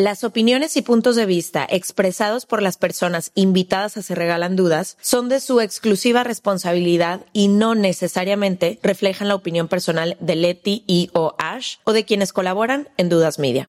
Las opiniones y puntos de vista expresados por las personas invitadas a Se Regalan Dudas son de su exclusiva responsabilidad y no necesariamente reflejan la opinión personal de Leti y o Ash o de quienes colaboran en Dudas Media.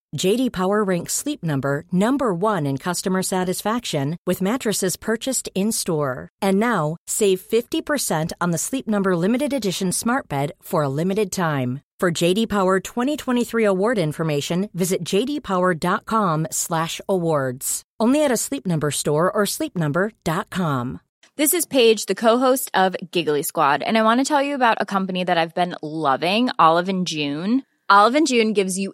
JD Power ranks Sleep Number number 1 in customer satisfaction with mattresses purchased in-store. And now, save 50% on the Sleep Number limited edition Smart Bed for a limited time. For JD Power 2023 award information, visit jdpower.com/awards. Only at a Sleep Number store or sleepnumber.com. This is Paige, the co-host of Giggly Squad, and I want to tell you about a company that I've been loving, Olive and June. Olive and June gives you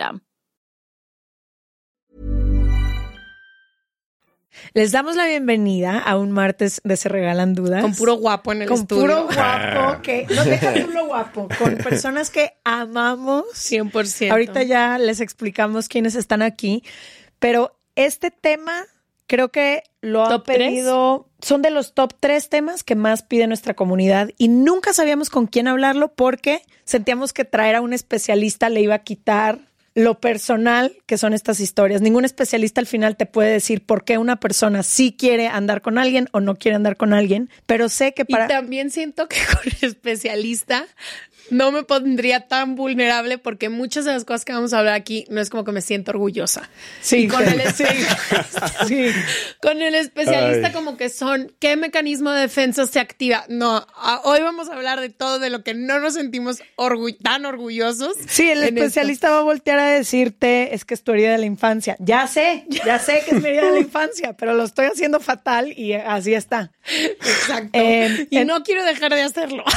Les damos la bienvenida a un martes de Se Regalan Dudas. Con puro guapo en el con estudio. puro guapo, que no deja puro guapo, con personas que amamos. 100%. Ahorita ya les explicamos quiénes están aquí, pero este tema creo que lo han pedido, son de los top tres temas que más pide nuestra comunidad y nunca sabíamos con quién hablarlo porque sentíamos que traer a un especialista le iba a quitar lo personal que son estas historias. Ningún especialista al final te puede decir por qué una persona sí quiere andar con alguien o no quiere andar con alguien, pero sé que para... Y también siento que con el especialista no me pondría tan vulnerable porque muchas de las cosas que vamos a hablar aquí no es como que me siento orgullosa. Sí, con, el, sí, sí. con el especialista Ay. como que son qué mecanismo de defensa se activa. No, a, hoy vamos a hablar de todo de lo que no nos sentimos orgu tan orgullosos. Sí, el especialista esto. va a voltear a decirte es que es tu herida de la infancia. Ya sé, ya sé que es mi herida de la infancia, pero lo estoy haciendo fatal y así está. Exacto. Eh, y en, no quiero dejar de hacerlo.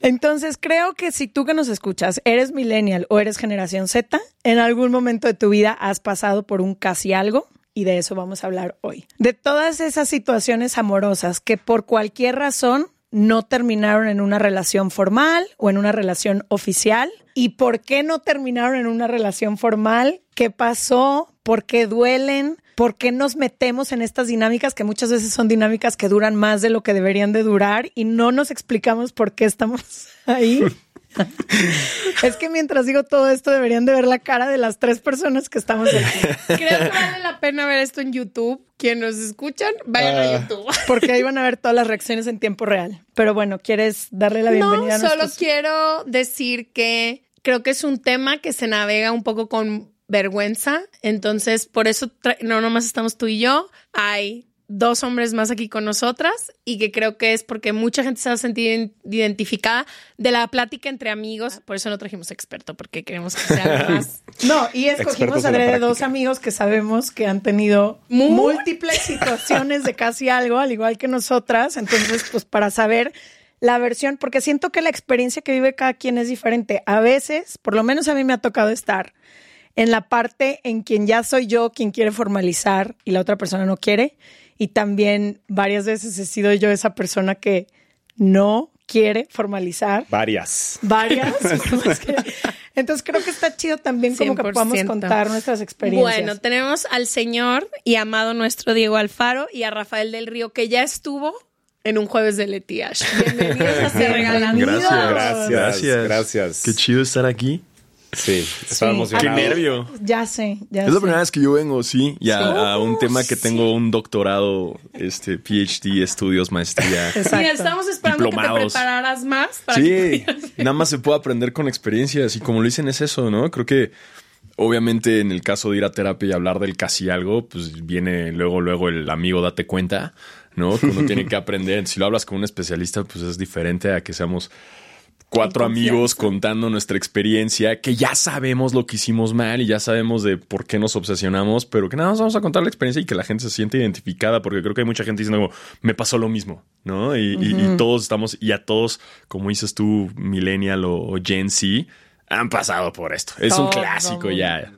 Entonces, creo que si tú que nos escuchas eres millennial o eres generación Z, en algún momento de tu vida has pasado por un casi algo y de eso vamos a hablar hoy. De todas esas situaciones amorosas que por cualquier razón no terminaron en una relación formal o en una relación oficial. ¿Y por qué no terminaron en una relación formal? ¿Qué pasó? ¿Por qué duelen? ¿Por qué nos metemos en estas dinámicas que muchas veces son dinámicas que duran más de lo que deberían de durar y no nos explicamos por qué estamos ahí? es que mientras digo todo esto deberían de ver la cara de las tres personas que estamos aquí. Creo que vale la pena ver esto en YouTube. Quienes nos escuchan, vayan uh, a YouTube. Porque ahí van a ver todas las reacciones en tiempo real. Pero bueno, ¿quieres darle la bienvenida? No, a solo quiero decir que creo que es un tema que se navega un poco con vergüenza. Entonces, por eso no nomás estamos tú y yo. Hay dos hombres más aquí con nosotras y que creo que es porque mucha gente se ha sentido identificada de la plática entre amigos. Por eso no trajimos experto, porque queremos que sea más. No, y escogimos a de dos amigos que sabemos que han tenido Muy... múltiples situaciones de casi algo, al igual que nosotras. Entonces, pues para saber la versión, porque siento que la experiencia que vive cada quien es diferente. A veces, por lo menos a mí me ha tocado estar en la parte en quien ya soy yo quien quiere formalizar y la otra persona no quiere. Y también varias veces he sido yo esa persona que no quiere formalizar. Varias. Varias. Entonces creo que está chido también como que podamos 100%. contar nuestras experiencias. Bueno, tenemos al señor y amado nuestro Diego Alfaro y a Rafael del Río, que ya estuvo en un jueves de Letiash. Bienvenidos a Se Regalan. Gracias, Gracias. gracias. Qué chido estar aquí. Sí, estaba Sí. emocionado. Qué nervio. Ya sé, ya Es la sé. primera vez que yo vengo, sí, y a, Sí. a un tema que tengo un doctorado, este, PhD, estudios, maestría. Exacto. Mira, estamos esperando Diplomados. que te prepararas más para que Sí, nada más se puede aprender con experiencias y como lo dicen es eso, ¿no? Creo que obviamente en el caso de ir a terapia y hablar del casi algo, pues viene luego, luego el amigo date cuenta, ¿no? Que uno tiene que aprender. Si lo hablas con un especialista, pues es diferente a que seamos cuatro amigos contando nuestra experiencia, que ya sabemos lo que hicimos mal y ya sabemos de por qué nos obsesionamos, pero que nada más vamos a contar la experiencia y que la gente se siente identificada, porque creo que hay mucha gente diciendo, como, me pasó lo mismo, ¿no? Y, y- y todos estamos, y a todos, como dices tú, Millennial o, o Gen Z, han pasado por esto. Es un clásico ya.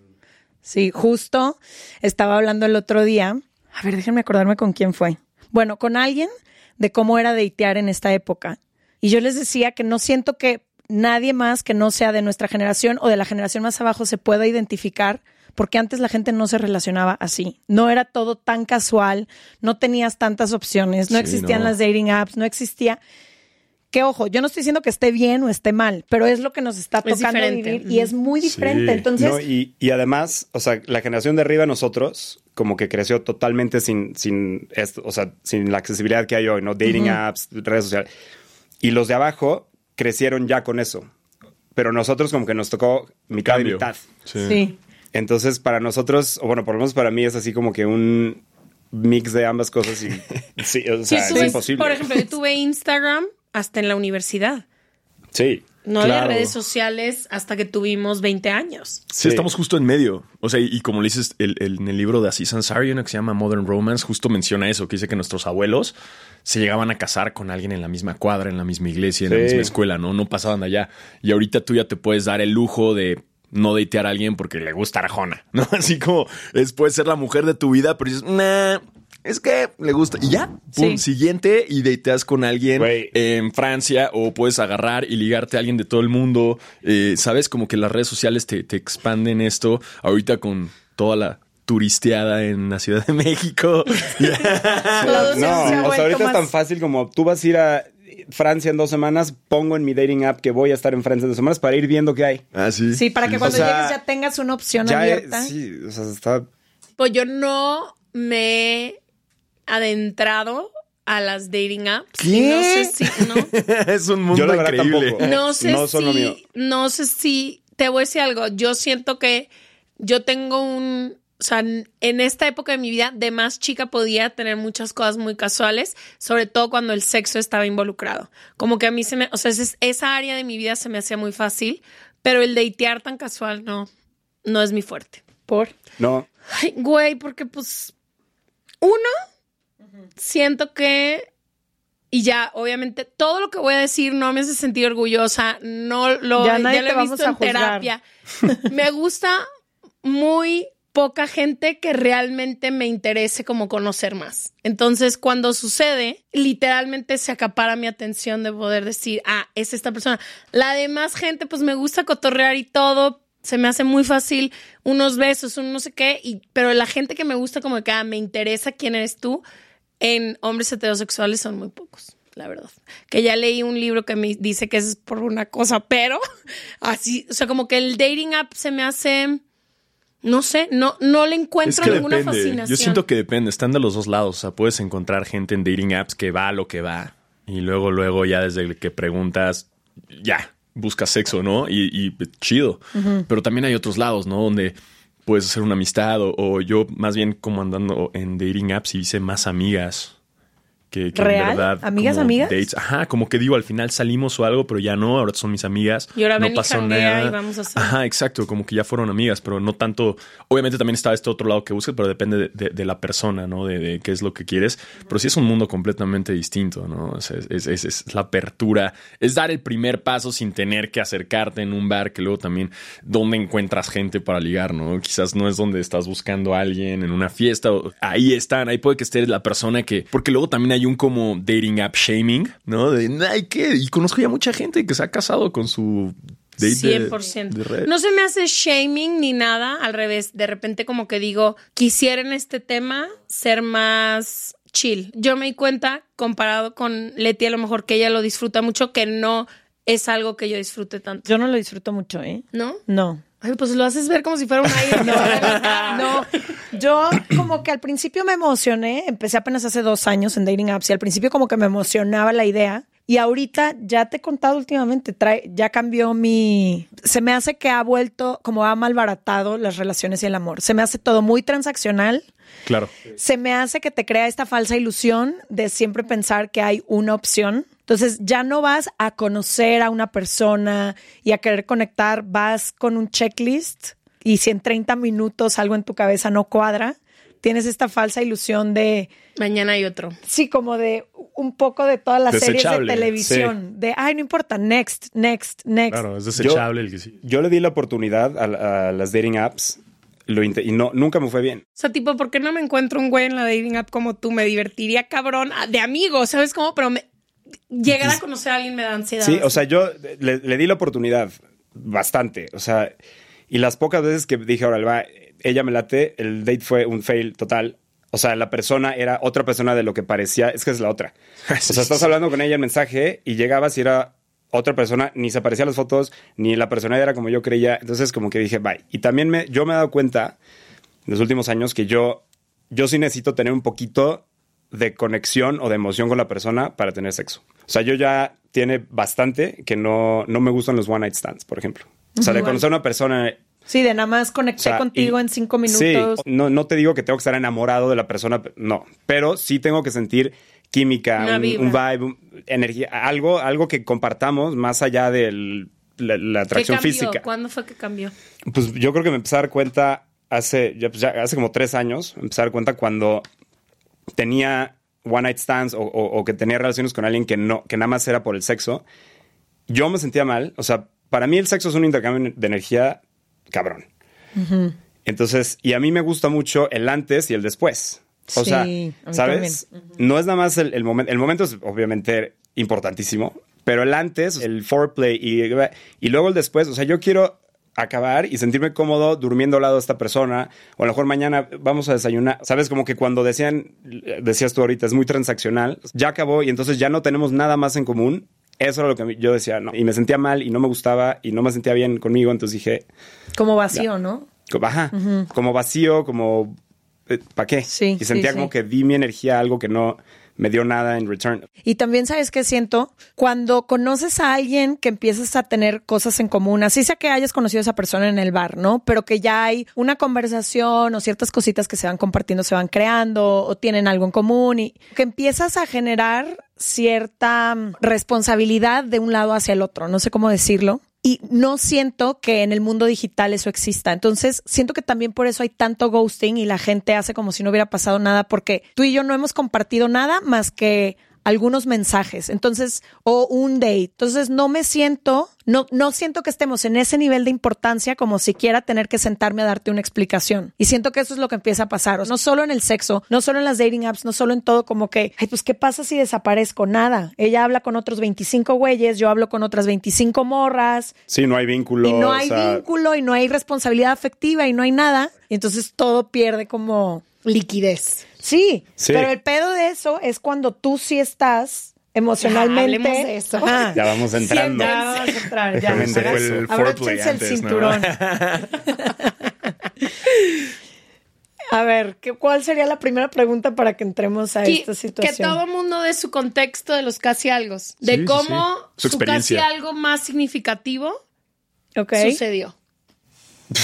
Sí, justo estaba hablando el otro día. A ver, déjenme acordarme con quién fue. Bueno, con alguien de cómo era datear en esta época. Y yo les decía que no siento que nadie más que no sea de nuestra generación o de la generación más abajo se pueda identificar porque antes la gente no se relacionaba así. No era todo tan casual, no tenías tantas opciones, no Sí, existían no. las dating apps, no existía que ojo, yo no estoy diciendo que esté bien o esté mal, pero es lo que nos está Es tocando diferente. vivir y es muy diferente. Sí. Entonces, No, y, y además, o sea, la generación de arriba, nosotros, como que creció totalmente sin, sin esto, o sea, sin la accesibilidad que hay hoy, ¿no? Dating apps, redes sociales. Y los de abajo crecieron ya con eso. Pero nosotros como que nos tocó mitad y mitad. Sí. sí. Entonces, para nosotros, o bueno, por lo menos para mí es así como que un mix de ambas cosas y sí, o Sí, sea, tú es ves, imposible. Por ejemplo, yo tuve Instagram hasta en la universidad. sí. No claro. había redes sociales hasta que tuvimos 20 años. Sí, Sí. estamos justo en medio. O sea, y, y como le dices, el, el- en el libro de Aziz Ansari, una que se llama Modern Romance, justo menciona eso, que dice que nuestros abuelos se llegaban a casar con alguien en la misma cuadra, en la misma iglesia, en la misma escuela, ¿no? No pasaban de allá. Y ahorita tú ya te puedes dar el lujo de no datear a alguien porque le gusta Arjona, ¿no? Así como es, puede ser la mujer de tu vida, pero dices, nah, es que le gusta. Y ya, pum, Sí. siguiente y dateas con alguien en Francia o puedes agarrar y ligarte a alguien de todo el mundo. Eh, Sabes, como que las redes sociales te, te expanden esto. Ahorita con toda la turisteada en la Ciudad de México. No, o sea, ahorita es tan fácil como tú vas a ir a Francia en dos semanas, pongo en mi dating app que voy a estar en Francia en dos semanas para ir viendo qué hay. ah, sí. Sí, para que cuando O sea, llegues ya tengas una opción Ya es- abierta. sí, o sea, está Pues yo no me he adentrado a las dating apps. No sé si, ¿no? es un mundo Yo la verdad increíble. tampoco. No sé No mío. si, no sé si, te voy a decir algo, yo siento que yo tengo un, o sea, en esta época de mi vida, de más chica podía tener muchas cosas muy casuales, sobre todo cuando el sexo estaba involucrado. Como que a mí se me, o sea, es- esa área de mi vida se me hacía muy fácil, pero el datear tan casual no, no es mi fuerte. Por. no. Ay, güey, porque pues, uno, siento que, y ya, obviamente, todo lo que voy a decir no me hace sentir orgullosa, no lo, Ya lo he visto en terapia. me gusta muy poca gente que realmente me interese como conocer más. Entonces, cuando sucede, literalmente se acapara mi atención de poder decir, ah, es esta persona. La demás gente, pues me gusta cotorrear y todo. Se me hace muy fácil unos besos, un no sé qué, y, pero la gente que me gusta como que ah, me interesa quién eres tú, en hombres heterosexuales son muy pocos, la verdad. Que ya leí un libro que me dice que es por una cosa, pero así, o sea, como que el dating app se me hace, no sé, no, no le encuentro Es que ninguna depende. fascinación. Yo siento que depende. Están de los dos lados. O sea, puedes encontrar gente en dating apps que va a lo que va. Y luego, luego, ya desde que preguntas, ya, buscas sexo, ¿no? Y, y chido. Pero también hay otros lados, ¿no? Donde puedes hacer una amistad. O, o yo, más bien, como andando en dating apps, hice más amigas. Que, que en ¿Real? verdad. ¿Amigas, amigas? dates. Ajá, como que digo, al final salimos o algo, pero ya no, ahora son mis amigas. Y ahora no ven y pasó janguea nada. y vamos a hacer- Ajá, exacto, como que ya fueron amigas, pero no tanto. Obviamente también está este otro lado que busques, pero depende de, de- de la persona, ¿no? De, de qué es lo que quieres. Pero sí es un mundo completamente distinto, ¿no? Sea, es, es- es la apertura, es dar el primer paso sin tener que acercarte en un bar, que luego también, ¿dónde encuentras gente para ligar, ¿no? Quizás no es donde estás buscando a alguien en una fiesta. ahí están, ahí puede que esté la persona que. Porque luego también hay un como dating app shaming, ¿no? De, ay, ¿qué? Y conozco ya mucha gente que se ha casado con su date de- 100%. de red. No se me hace shaming ni nada, al revés. De repente como que digo, quisiera en este tema ser más chill. Yo me di cuenta, comparado con Leti, a lo mejor que ella lo disfruta mucho, que no es algo que yo disfrute tanto. Yo no lo disfruto mucho, ¿eh? ¿No? No. Ay, pues lo haces ver como si fuera un aire. No, yo como que al principio me emocioné, empecé apenas hace dos años en dating apps y al principio como que me emocionaba la idea y ahorita ya te he contado últimamente, trae, ya cambió mi, se me hace que ha vuelto, como ha malbaratado las relaciones y el amor, se me hace todo muy transaccional, Claro. se me hace que te crea esta falsa ilusión de siempre pensar que hay una opción. Entonces ya no vas a conocer a una persona y a querer conectar, vas con un checklist y si en 30 minutos algo en tu cabeza no cuadra, tienes esta falsa ilusión de, Mañana hay otro. sí, como de un poco de todas las series de Desechable, televisión, de, ay, no importa, next, next, next. Claro, es desechable el que sí. Yo le di la oportunidad a, a las dating apps lo y no, nunca me fue bien. O sea, tipo, ¿por qué no me encuentro un güey en la dating app como tú? Me divertiría, cabrón, ah, de amigo, ¿sabes cómo? Pero me- llegar a conocer a alguien me da ansiedad. Sí, o sea, yo le, le di la oportunidad bastante. O sea, y las pocas veces que dije, ahora va, ella me late, el date fue un fail total. O sea, la persona era otra persona de lo que parecía. Es que es la otra. O sea, estás hablando con ella en mensaje y llegabas y era otra persona, ni se parecía a las fotos, ni la persona era como yo creía. Entonces, como que dije, bye. Y también me, yo me he dado cuenta en los últimos años que yo, yo sí necesito tener un poquito de conexión o de emoción con la persona para tener sexo. O sea, yo ya tiene bastante que no, no me gustan los one night stands, por ejemplo. O sea, de conocer a una persona. Sí, de nada más conecté o sea, contigo y- en cinco minutos. Sí, no, no te digo que tengo que estar enamorado de la persona, no. Pero sí tengo que sentir química, un, vibe, un- energía, algo, algo que compartamos más allá de la, la ¿Qué atracción cambió? física. ¿Cuándo fue que cambió? Pues yo creo que me empecé a dar cuenta hace, ya, pues, ya hace como tres años, me empecé a dar cuenta cuando tenía one night stands o, o- o que tenía relaciones con alguien que no, que nada más era por el sexo. Yo me sentía mal. O sea, para mí el sexo es un intercambio de energía cabrón. Entonces, y a mí me gusta mucho el antes y el después. O Sí, sea, ¿sabes? No es nada más el, el momento. El momento es obviamente importantísimo, pero el antes, el foreplay y, y luego el después. O sea, yo quiero acabar y sentirme cómodo durmiendo al lado de esta persona. O a lo mejor mañana vamos a desayunar. Sabes, como que cuando decían, decías tú ahorita, es muy transaccional. Ya acabó y entonces ya no tenemos nada más en común. Eso era lo que yo decía, no. Y me sentía mal y no me gustaba y no me sentía bien conmigo. Entonces dije, Como vacío, ¿no? como, ajá, como vacío, como, ¿para qué? Sí, y sentía sí, como sí. que di mi energía a algo que no me dio nada en return. Y también sabes qué siento cuando conoces a alguien que empiezas a tener cosas en común, así sea que hayas conocido a esa persona en el bar, ¿no? Pero que ya hay una conversación o ciertas cositas que se van compartiendo, se van creando o tienen algo en común y que empiezas a generar cierta mm, responsabilidad de un lado hacia el otro, no sé cómo decirlo. Y no siento que en el mundo digital eso exista. Entonces, siento que también por eso hay tanto ghosting y la gente hace como si no hubiera pasado nada, porque tú y yo no hemos compartido nada más que algunos mensajes. Entonces, o un date. Entonces, no me siento, no, no siento que estemos en ese nivel de importancia como siquiera tener que sentarme a darte una explicación. Y siento que eso es lo que empieza a pasar. O sea, no solo en el sexo, no solo en las dating apps, no solo en todo, como que, ay, pues, ¿qué pasa si desaparezco? Nada. Ella habla con otros 25 güeyes, yo hablo con otras 25 morras. Sí, no hay vínculo. Y no o hay sea, vínculo y no hay responsabilidad afectiva y no hay nada. Y entonces todo pierde como Liquidez. Sí, Sí. pero el pedo de eso es cuando tú sí estás emocionalmente. Ya, hablemos de eso. Ya vamos entrando. Ya vamos a entrar, ya. Fue el el antes, ¿no? cinturón. A ver, ¿qué, ¿cuál sería la primera pregunta para que entremos a Que, esta que situación? todo mundo dé su contexto de los casi algo. De Sí, cómo sí. Su su, casi algo más significativo Ok. sucedió.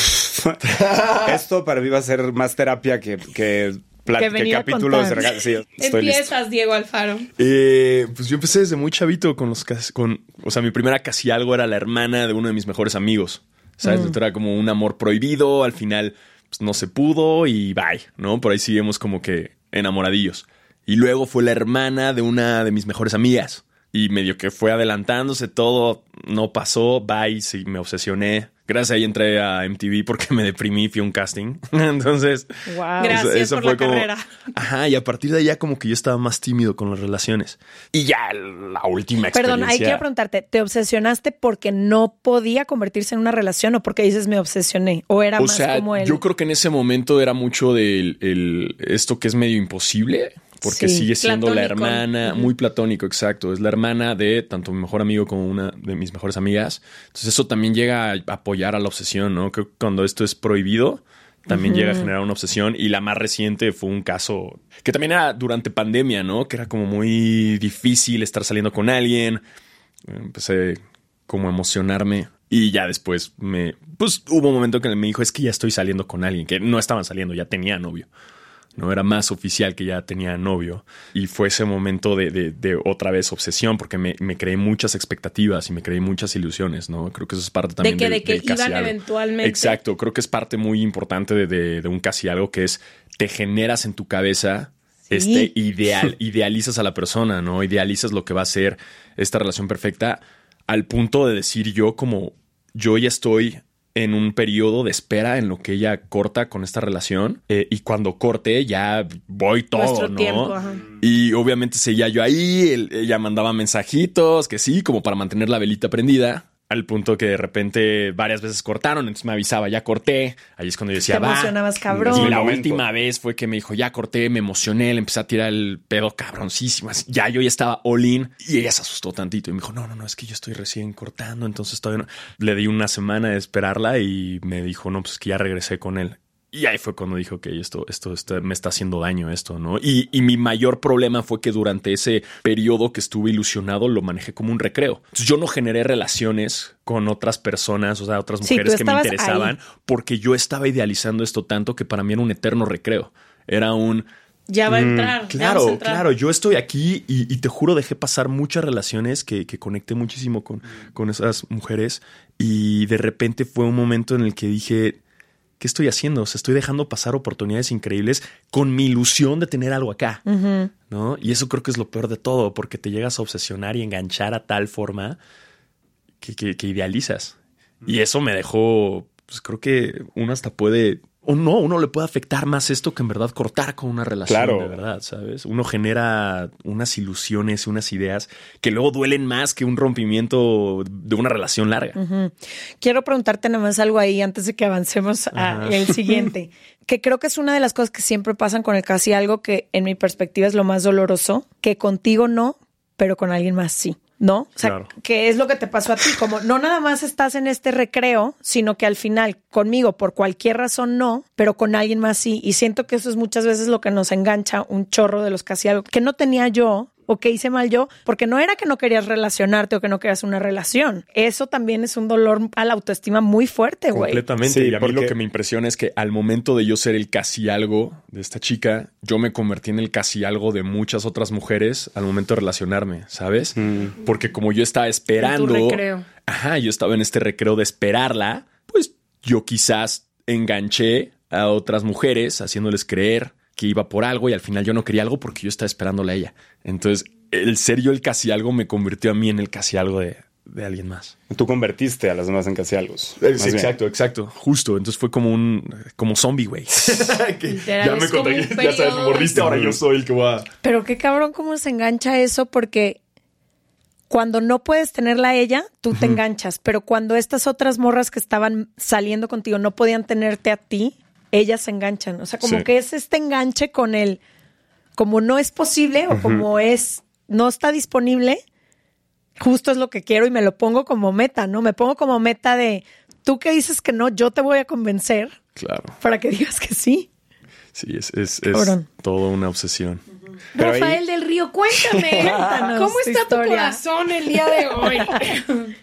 Esto para mí va a ser más terapia que, que, plat- Que que venir a capítulos de contar. regalo. Sí, estoy listo. Empiezas, Diego Alfaro. Eh, pues yo empecé desde muy chavito con los casi- con, o sea, mi primera casi algo era la hermana de uno de mis mejores amigos. ¿Sabes? Esto Era como un amor prohibido, al final pues, no se pudo y bye, ¿no? Por ahí seguimos como que enamoradillos. Y luego fue la hermana de una de mis mejores amigas, y medio que fue adelantándose todo, no pasó, bye, sí, me obsesioné. Gracias ahí entré a MTV porque me deprimí, fui a un casting. Entonces, Wow. Gracias por la carrera. Ajá, y a partir de allá como que yo estaba más tímido con las relaciones. Y ya la última experiencia. Perdón, ahí quiero preguntarte, ¿te obsesionaste porque no podía convertirse en una relación o porque dices me obsesioné? ¿O era O más sea, como el... yo creo que en ese momento era mucho del el- esto que es medio imposible, porque Sí. sigue siendo la hermana, muy platónico, exacto. Es la hermana de tanto mi mejor amigo como una de mis mejores amigas. Entonces eso también llega a apoyar a la obsesión, ¿no? Creo que cuando esto es prohibido, también llega a generar una obsesión. Y la más reciente fue un caso que también era durante pandemia, ¿no? Que era como muy difícil estar saliendo con alguien. Empecé como a emocionarme. Y ya después me. Pues hubo un momento que me dijo: Es que ya estoy saliendo con alguien, que no estaban saliendo, ya tenía novio. No era más oficial que ya tenía novio. Y fue ese momento de, de- de otra vez obsesión, porque me, me creé muchas expectativas y me creé muchas ilusiones, ¿no? Creo que eso es parte también que- del- de que del casi iban algo. eventualmente. Exacto, creo que es parte muy importante de, de- de un casi algo que es te generas en tu cabeza este ideal, idealizas a la persona, ¿no? Idealizas lo que va a ser esta relación perfecta al punto de decir yo como yo ya estoy en un periodo de espera en lo que ella corta con esta relación eh, y cuando corte ya voy todo, Nuestro ¿no? tiempo, ajá. Y obviamente seguía yo ahí, él- ella mandaba mensajitos, que sí, como para mantener la velita prendida. Al punto que de repente varias veces cortaron, entonces me avisaba, ya corté. Ahí es cuando yo decía, Te va. emocionabas, cabrón. Y la Momento. última vez fue que me dijo, ya corté, me emocioné, le empecé a tirar el pedo cabroncísimo. así. Ya yo ya estaba all in y ella se asustó tantito y me dijo, no, no, no, es que yo estoy recién cortando, entonces todavía no. Le di una semana de esperarla y me dijo, no, pues que ya regresé con él. Y ahí fue cuando dijo que esto, esto, me está haciendo daño esto, ¿no? Y, y mi mayor problema fue que durante ese periodo que estuve ilusionado lo manejé como un recreo. Entonces yo no generé relaciones con otras personas, o sea, otras mujeres que me interesaban, porque yo estaba idealizando esto tanto que para mí era un eterno recreo. Era un, Ya va a entrar. vamos a Claro, entrar. claro, yo estoy aquí y, y te juro dejé pasar muchas relaciones que, que conecté muchísimo con, con esas mujeres y de repente fue un momento en el que dije, ¿qué estoy haciendo? O sea, estoy dejando pasar oportunidades increíbles con mi ilusión de tener algo acá, ¿no? Y eso creo que es lo peor de todo, porque te llegas a obsesionar y enganchar a tal forma que, que- que idealizas. Y eso me dejó, pues creo que uno hasta puede, o no, uno le puede afectar más esto que en verdad cortar con una relación Claro. de verdad, ¿sabes? Uno genera unas ilusiones, unas ideas que luego duelen más que un rompimiento de una relación larga. Quiero preguntarte nada más algo ahí antes de que avancemos al siguiente, que creo que es una de las cosas que siempre pasan con el casi algo que en mi perspectiva es lo más doloroso, que contigo no, pero con alguien más sí. ¿No? O sea, Claro. que es lo que te pasó a ti, como no nada más estás en este recreo, sino que al final conmigo por cualquier razón no, pero con alguien más sí. Y siento que eso es muchas veces lo que nos engancha un chorro de los casi algo que no tenía yo o que hice mal yo, porque no era que no querías relacionarte o que no querías una relación. Eso también es un dolor a la autoestima muy fuerte, güey. Completamente. Sí, y a mí lo que me impresiona es que al momento de yo ser el casi algo de esta chica, yo me convertí en el casi algo de muchas otras mujeres al momento de relacionarme, ¿sabes? Porque como yo estaba esperando. recreo. Ajá, yo estaba en este recreo de esperarla, pues yo quizás enganché a otras mujeres haciéndoles creer que iba por algo y al final yo no quería algo porque yo estaba esperándola a ella. Entonces, el ser yo el casi algo me convirtió a mí en el casi algo de, de alguien más. Tú convertiste a las demás en casi algo. Bien. exacto, exacto, justo. Entonces fue como un como zombie, güey. Ya me contagié, ya sabes, me mordiste, ahora yo soy el que va. Pero qué cabrón cómo se engancha eso porque cuando no puedes tenerla a ella, tú te enganchas, pero cuando estas otras morras que estaban saliendo contigo no podían tenerte a ti, ellas se enganchan. O sea, como Sí. que es este enganche con el, como no es posible o como es, no está disponible, justo es lo que quiero y me lo pongo como meta, ¿no? Me pongo como meta de, tú que dices que no, yo te voy a convencer Claro. para que digas que sí. Sí, es, es, es Cabrón. todo una obsesión. Pero ahí- Rafael del Río, cuéntame. Cuéntanos ¿Cómo está tu corazón el día de hoy?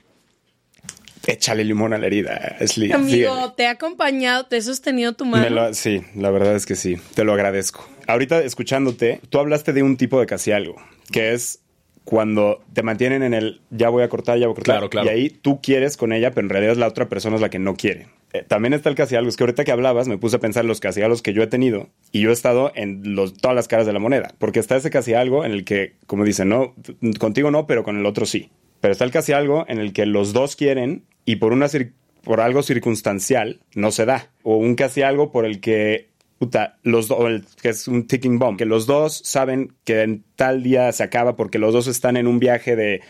Échale limón a la herida, Ashley. Amigo, te ha acompañado, te he sostenido tu mano. Me lo- sí, la verdad es que sí, te lo agradezco. Ahorita escuchándote, tú hablaste de un tipo de casi algo, que es cuando te mantienen en el ya voy a cortar, ya voy a cortar. Claro, claro. Y ahí tú quieres con ella, pero en realidad la otra persona es la que no quiere. eh, también está el casi algo. Es que ahorita que hablabas me puse a pensar en los casi algo que yo he tenido y yo he estado en los, todas las caras de la moneda. Porque está ese casi algo en el que, como dicen, no, contigo no, pero con el otro sí. Pero está el casi algo en el que los dos quieren y por, una cir- por algo circunstancial no se da. O un casi algo por el que puta, los do- o el, que es un ticking bomb, que los dos saben que en tal día se acaba porque los dos están en un viaje de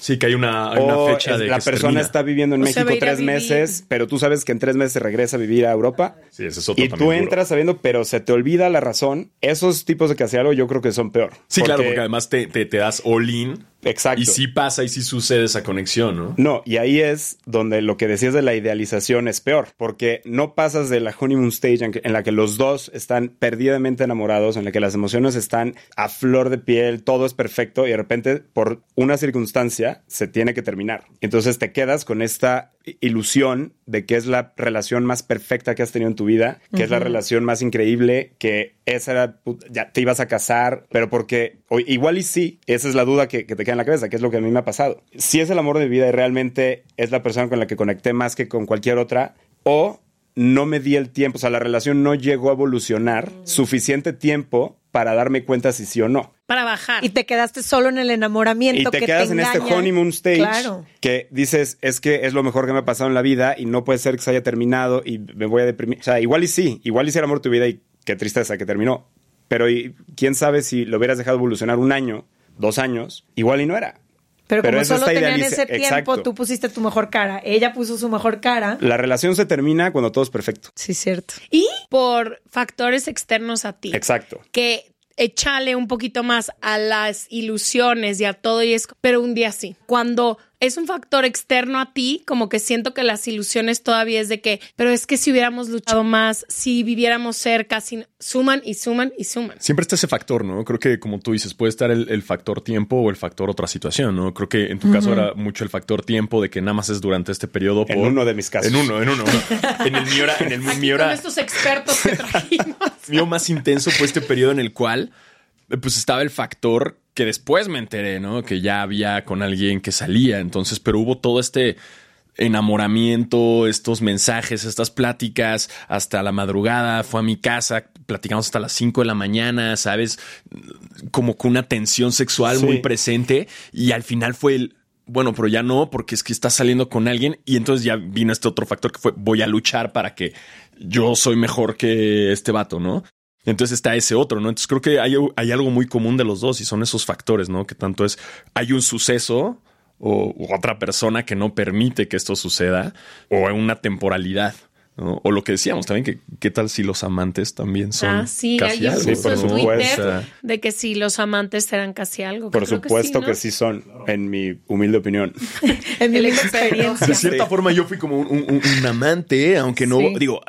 Sí, que hay una, hay una fecha es- de la que se persona termina. está viviendo en O se México tres meses, pero tú sabes que en tres meses regresa a vivir a Europa. Sí, ese es otro Y también tú duro. entras sabiendo, pero se te olvida la razón. Esos tipos de casi algo yo creo que son peor. Sí, claro, porque además te, te, te das all in. Exacto. Y sí pasa y sí sucede esa conexión, ¿no? No, y ahí es donde lo que decías de la idealización es peor, porque no pasas de la honeymoon stage en, que- en la que los dos están perdidamente enamorados, en la que las emociones están a flor de piel, todo es perfecto y de repente por una circunstancia se tiene que terminar. Entonces te quedas con esta ilusión de que es la relación más perfecta que has tenido en tu vida, que es la relación más increíble, que esa era, ya te ibas a casar, pero porque o igual y sí, esa es la duda que, que te queda en la cabeza, que es lo que a mí me ha pasado. Si es el amor de mi vida y realmente es la persona con la que conecté más que con cualquier otra, o no me di el tiempo, o sea, la relación no llegó a evolucionar suficiente tiempo para darme cuenta si sí o no. Para bajar. Y te quedaste solo en el enamoramiento. Y te que quedas en este honeymoon stage Claro. que dices, es que es lo mejor que me ha pasado en la vida y no puede ser que se haya terminado y me voy a deprimir. O sea, igual y sí, igual y sí el amor de tu vida y qué tristeza que terminó. Pero y, quién sabe si lo hubieras dejado evolucionar un año, dos años, igual y no era. Pero, Pero como eso solo tenían idealiza- ese tiempo, Exacto. tú pusiste tu mejor cara. Ella puso su mejor cara. La relación se termina cuando todo es perfecto. Sí, cierto. Y por factores externos a ti. Exacto. que echale un poquito más a las ilusiones y a todo y es, pero un día sí. Cuando es un factor externo a ti, como que siento que las ilusiones todavía es de que, pero es que si hubiéramos luchado más, si viviéramos cerca, si suman y suman y suman. Siempre está ese factor, ¿no? Creo que, como tú dices, puede estar el, el factor tiempo o el factor otra situación, ¿no? Creo que en tu caso era mucho el factor tiempo de que nada más es durante este periodo. En uno de mis casos. En uno, en uno. en el mío era, en el mío con estos expertos que trajimos. Mío más intenso fue este periodo en el cual eh, pues estaba el factor que después me enteré, ¿no? Que ya había con alguien que salía, entonces, pero hubo todo este enamoramiento, estos mensajes, estas pláticas hasta la madrugada, fue a mi casa, platicamos hasta las 5 de la mañana, ¿sabes? Como con una tensión sexual Sí. muy presente y al final fue el, bueno, pero ya no, porque es que estás saliendo con alguien y entonces ya vino este otro factor que fue, voy a luchar para que yo soy mejor que este vato, ¿no? Entonces está ese otro, ¿no? Entonces creo que hay, hay algo muy común de los dos y son esos factores, ¿no? Que tanto es, hay un suceso o otra persona que no permite que esto suceda o una temporalidad, ¿no? O lo que decíamos también, que qué tal si los amantes también son Ah, sí, casi algo, Sí, por supuesto. De que si los amantes serán casi algo. que Por creo supuesto ¿no? que sí son, en mi humilde opinión. En mi experiencia. de cierta forma yo fui como un, un- un amante, aunque no, Sí. digo,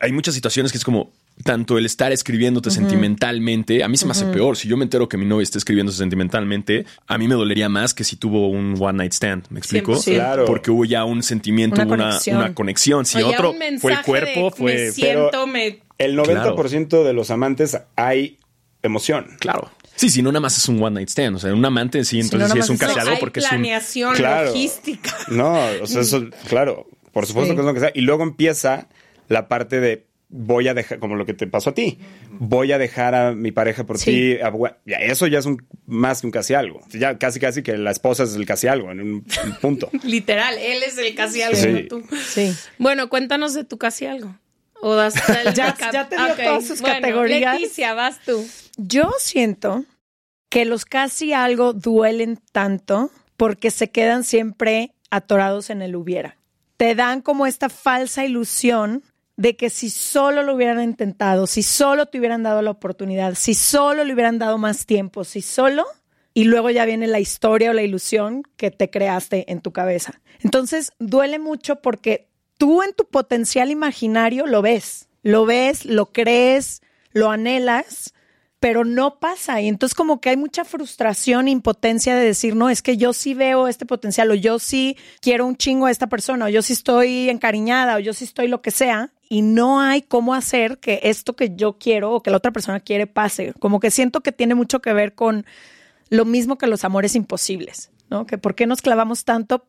hay muchas situaciones que es como tanto el estar escribiéndote sentimentalmente, a mí se me hace peor. Si yo me entero que mi novia está escribiéndose sentimentalmente, a mí me dolería más que si tuvo un one night stand. ¿Me explico? 100%. Claro. Porque hubo ya un sentimiento, Una hubo una, conexión. una conexión. Si Oye, otro fue el cuerpo, de, fue. Me siento, me... El 90% de los amantes hay emoción. Claro. Sí, si no, nada más es un one night stand. O sea, un amante sí, entonces no, sí es un No, hay porque es un. planeación, Claro. logística. No, o sea, eso, claro, por supuesto Sí. que es lo que sea. Y luego empieza la parte de voy a dejar, como lo que te pasó a ti, voy a dejar a mi pareja por Sí. ti. ya, eso ya es un, más que un casi algo. Ya casi casi que la esposa es el casi algo en un, un punto. Literal, él es el casi algo, Sí. no tú. Sí. Bueno, cuéntanos de tu casi algo. O das el Ya- ya te dio todas sus bueno, categorías. Leticia, vas tú. Yo siento que los casi algo duelen tanto porque se quedan siempre atorados en el hubiera. Te dan como esta falsa ilusión de que si solo lo hubieran intentado, si solo te hubieran dado la oportunidad, si solo le hubieran dado más tiempo, si solo, y luego ya viene la historia o la ilusión que te creaste en tu cabeza. Entonces duele mucho porque tú en tu potencial imaginario lo ves, lo ves, lo crees, lo anhelas, pero no pasa. Y entonces como que hay mucha frustración, impotencia de decir, no, es que yo sí veo este potencial, o yo sí quiero un chingo a esta persona, o yo sí estoy encariñada, o yo sí estoy lo que sea, y no hay cómo hacer que esto que yo quiero o que la otra persona quiere pase. Como que siento que tiene mucho que ver con lo mismo que los amores imposibles, ¿no? Que por qué nos clavamos tanto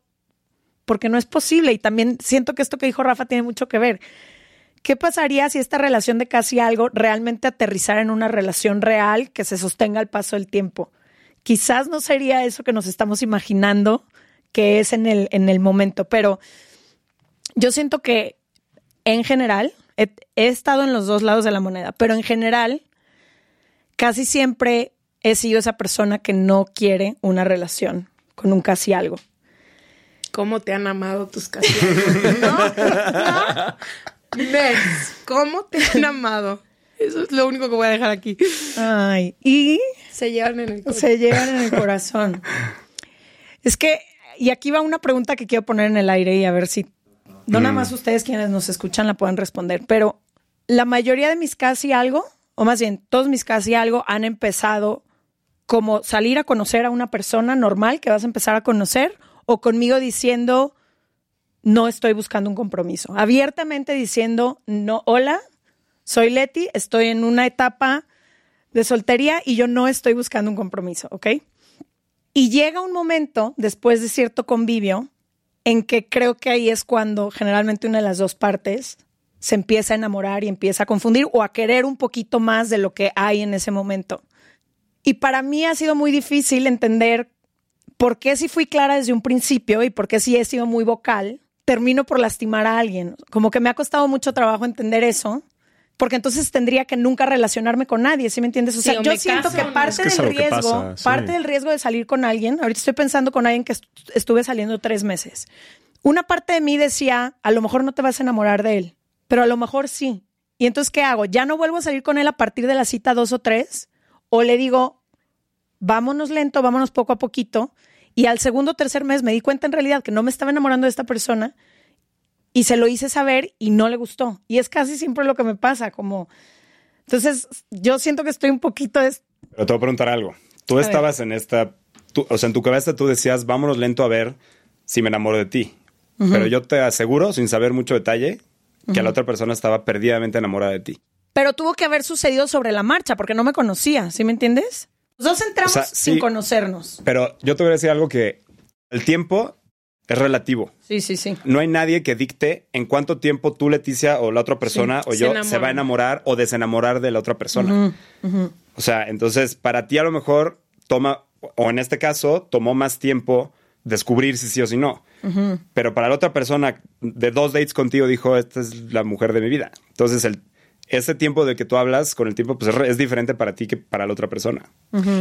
porque no es posible. Y también siento que esto que dijo Rafa tiene mucho que ver. ¿Qué pasaría si esta relación de casi algo realmente aterrizara en una relación real que se sostenga al paso del tiempo? Quizás no sería eso que nos estamos imaginando que es en el, en el momento, pero yo siento que en general, he, he estado en los dos lados de la moneda, pero en general, casi siempre he sido esa persona que no quiere una relación con un casi algo. ¿Cómo te han amado tus casi algo? ¿No? ¿No? Next. ¿Cómo te han amado? Eso es lo único que voy a dejar aquí. Ay, y Se llevan en el coche. se llevan en el corazón. Es que, y aquí va una pregunta que quiero poner en el aire y a ver si, no nada más ustedes quienes nos escuchan la pueden responder, pero la mayoría de mis casi algo, o más bien todos mis casi algo, han empezado como salir a conocer a una persona normal que vas a empezar a conocer o conmigo diciendo, no estoy buscando un compromiso. Abiertamente diciendo, no, hola, soy Leti, estoy en una etapa de soltería y yo no estoy buscando un compromiso, ¿ok? Y llega un momento, después de cierto convivio, en que creo que ahí es cuando generalmente una de las dos partes se empieza a enamorar y empieza a confundir o a querer un poquito más de lo que hay en ese momento. Y para mí ha sido muy difícil entender por qué si fui clara desde un principio y por qué si he sido muy vocal, termino por lastimar a alguien. Como que me ha costado mucho trabajo entender eso, porque entonces tendría que nunca relacionarme con nadie, ¿sí me entiendes? O Sí, sea, o yo siento caso, que parte Es que es del riesgo, pasa, sí. parte del riesgo de salir con alguien, ahorita estoy pensando con alguien que est- estuve saliendo tres meses. Una parte de mí decía, a lo mejor no te vas a enamorar de él, pero a lo mejor sí. Y entonces, ¿qué hago? ¿Ya no vuelvo a salir con él a partir de la cita dos o tres? ¿O le digo, vámonos lento, vámonos poco a poquito? Y al segundo o tercer mes me di cuenta en realidad que no me estaba enamorando de esta persona y se lo hice saber y no le gustó. Y es casi siempre lo que me pasa, como... Entonces, yo siento que estoy un poquito... des- Pero te voy a preguntar algo. Tú estabas en esta, tú- o sea, en tu cabeza tú decías, vámonos lento a ver si me enamoro de ti. Pero yo te aseguro, sin saber mucho detalle, que la otra persona estaba perdidamente enamorada de ti. Pero tuvo que haber sucedido sobre la marcha porque no me conocía, ¿sí me entiendes? Los dos entramos O sea, sin sí. conocernos. Pero yo te voy a decir algo que el tiempo es relativo. Sí, sí, sí. No hay nadie que dicte en cuánto tiempo tú, Leticia, o la otra persona, o yo, se va a enamorar o desenamorar de la otra persona. O sea, entonces, para ti a lo mejor toma, o en este caso, tomó más tiempo descubrir si sí o si no. Pero para la otra persona, de dos dates contigo, dijo, esta es la mujer de mi vida. Entonces, el, ese tiempo de que tú hablas con el tiempo, pues es, re- es diferente para ti que para la otra persona.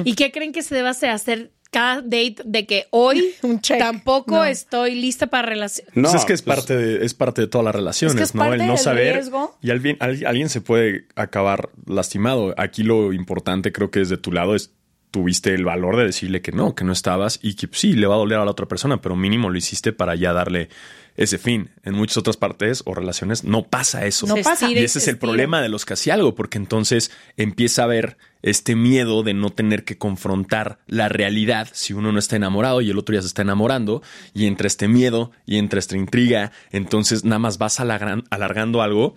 ¿Y qué creen que se debe hacer? cada date de que hoy Un check. tampoco No. estoy lista para relación? No, Pues es que es pues, parte de, es parte de todas las relaciones, Es que es ¿no? parte El no del saber. riesgo. Y alguien, al- alguien se puede acabar lastimado. Aquí lo importante, creo que desde tu lado, es tuviste el valor de decirle que no, que no estabas y que pues, sí, le va a doler a la otra persona, pero mínimo lo hiciste para ya darle ese fin. En muchas otras partes o relaciones no pasa eso. No pasa. Y ese es el problema de los casi algo, porque entonces empieza a haber este miedo de no tener que confrontar la realidad si uno no está enamorado y el otro ya se está enamorando, y entre este miedo y entre esta intriga, entonces nada más vas alargan- alargando algo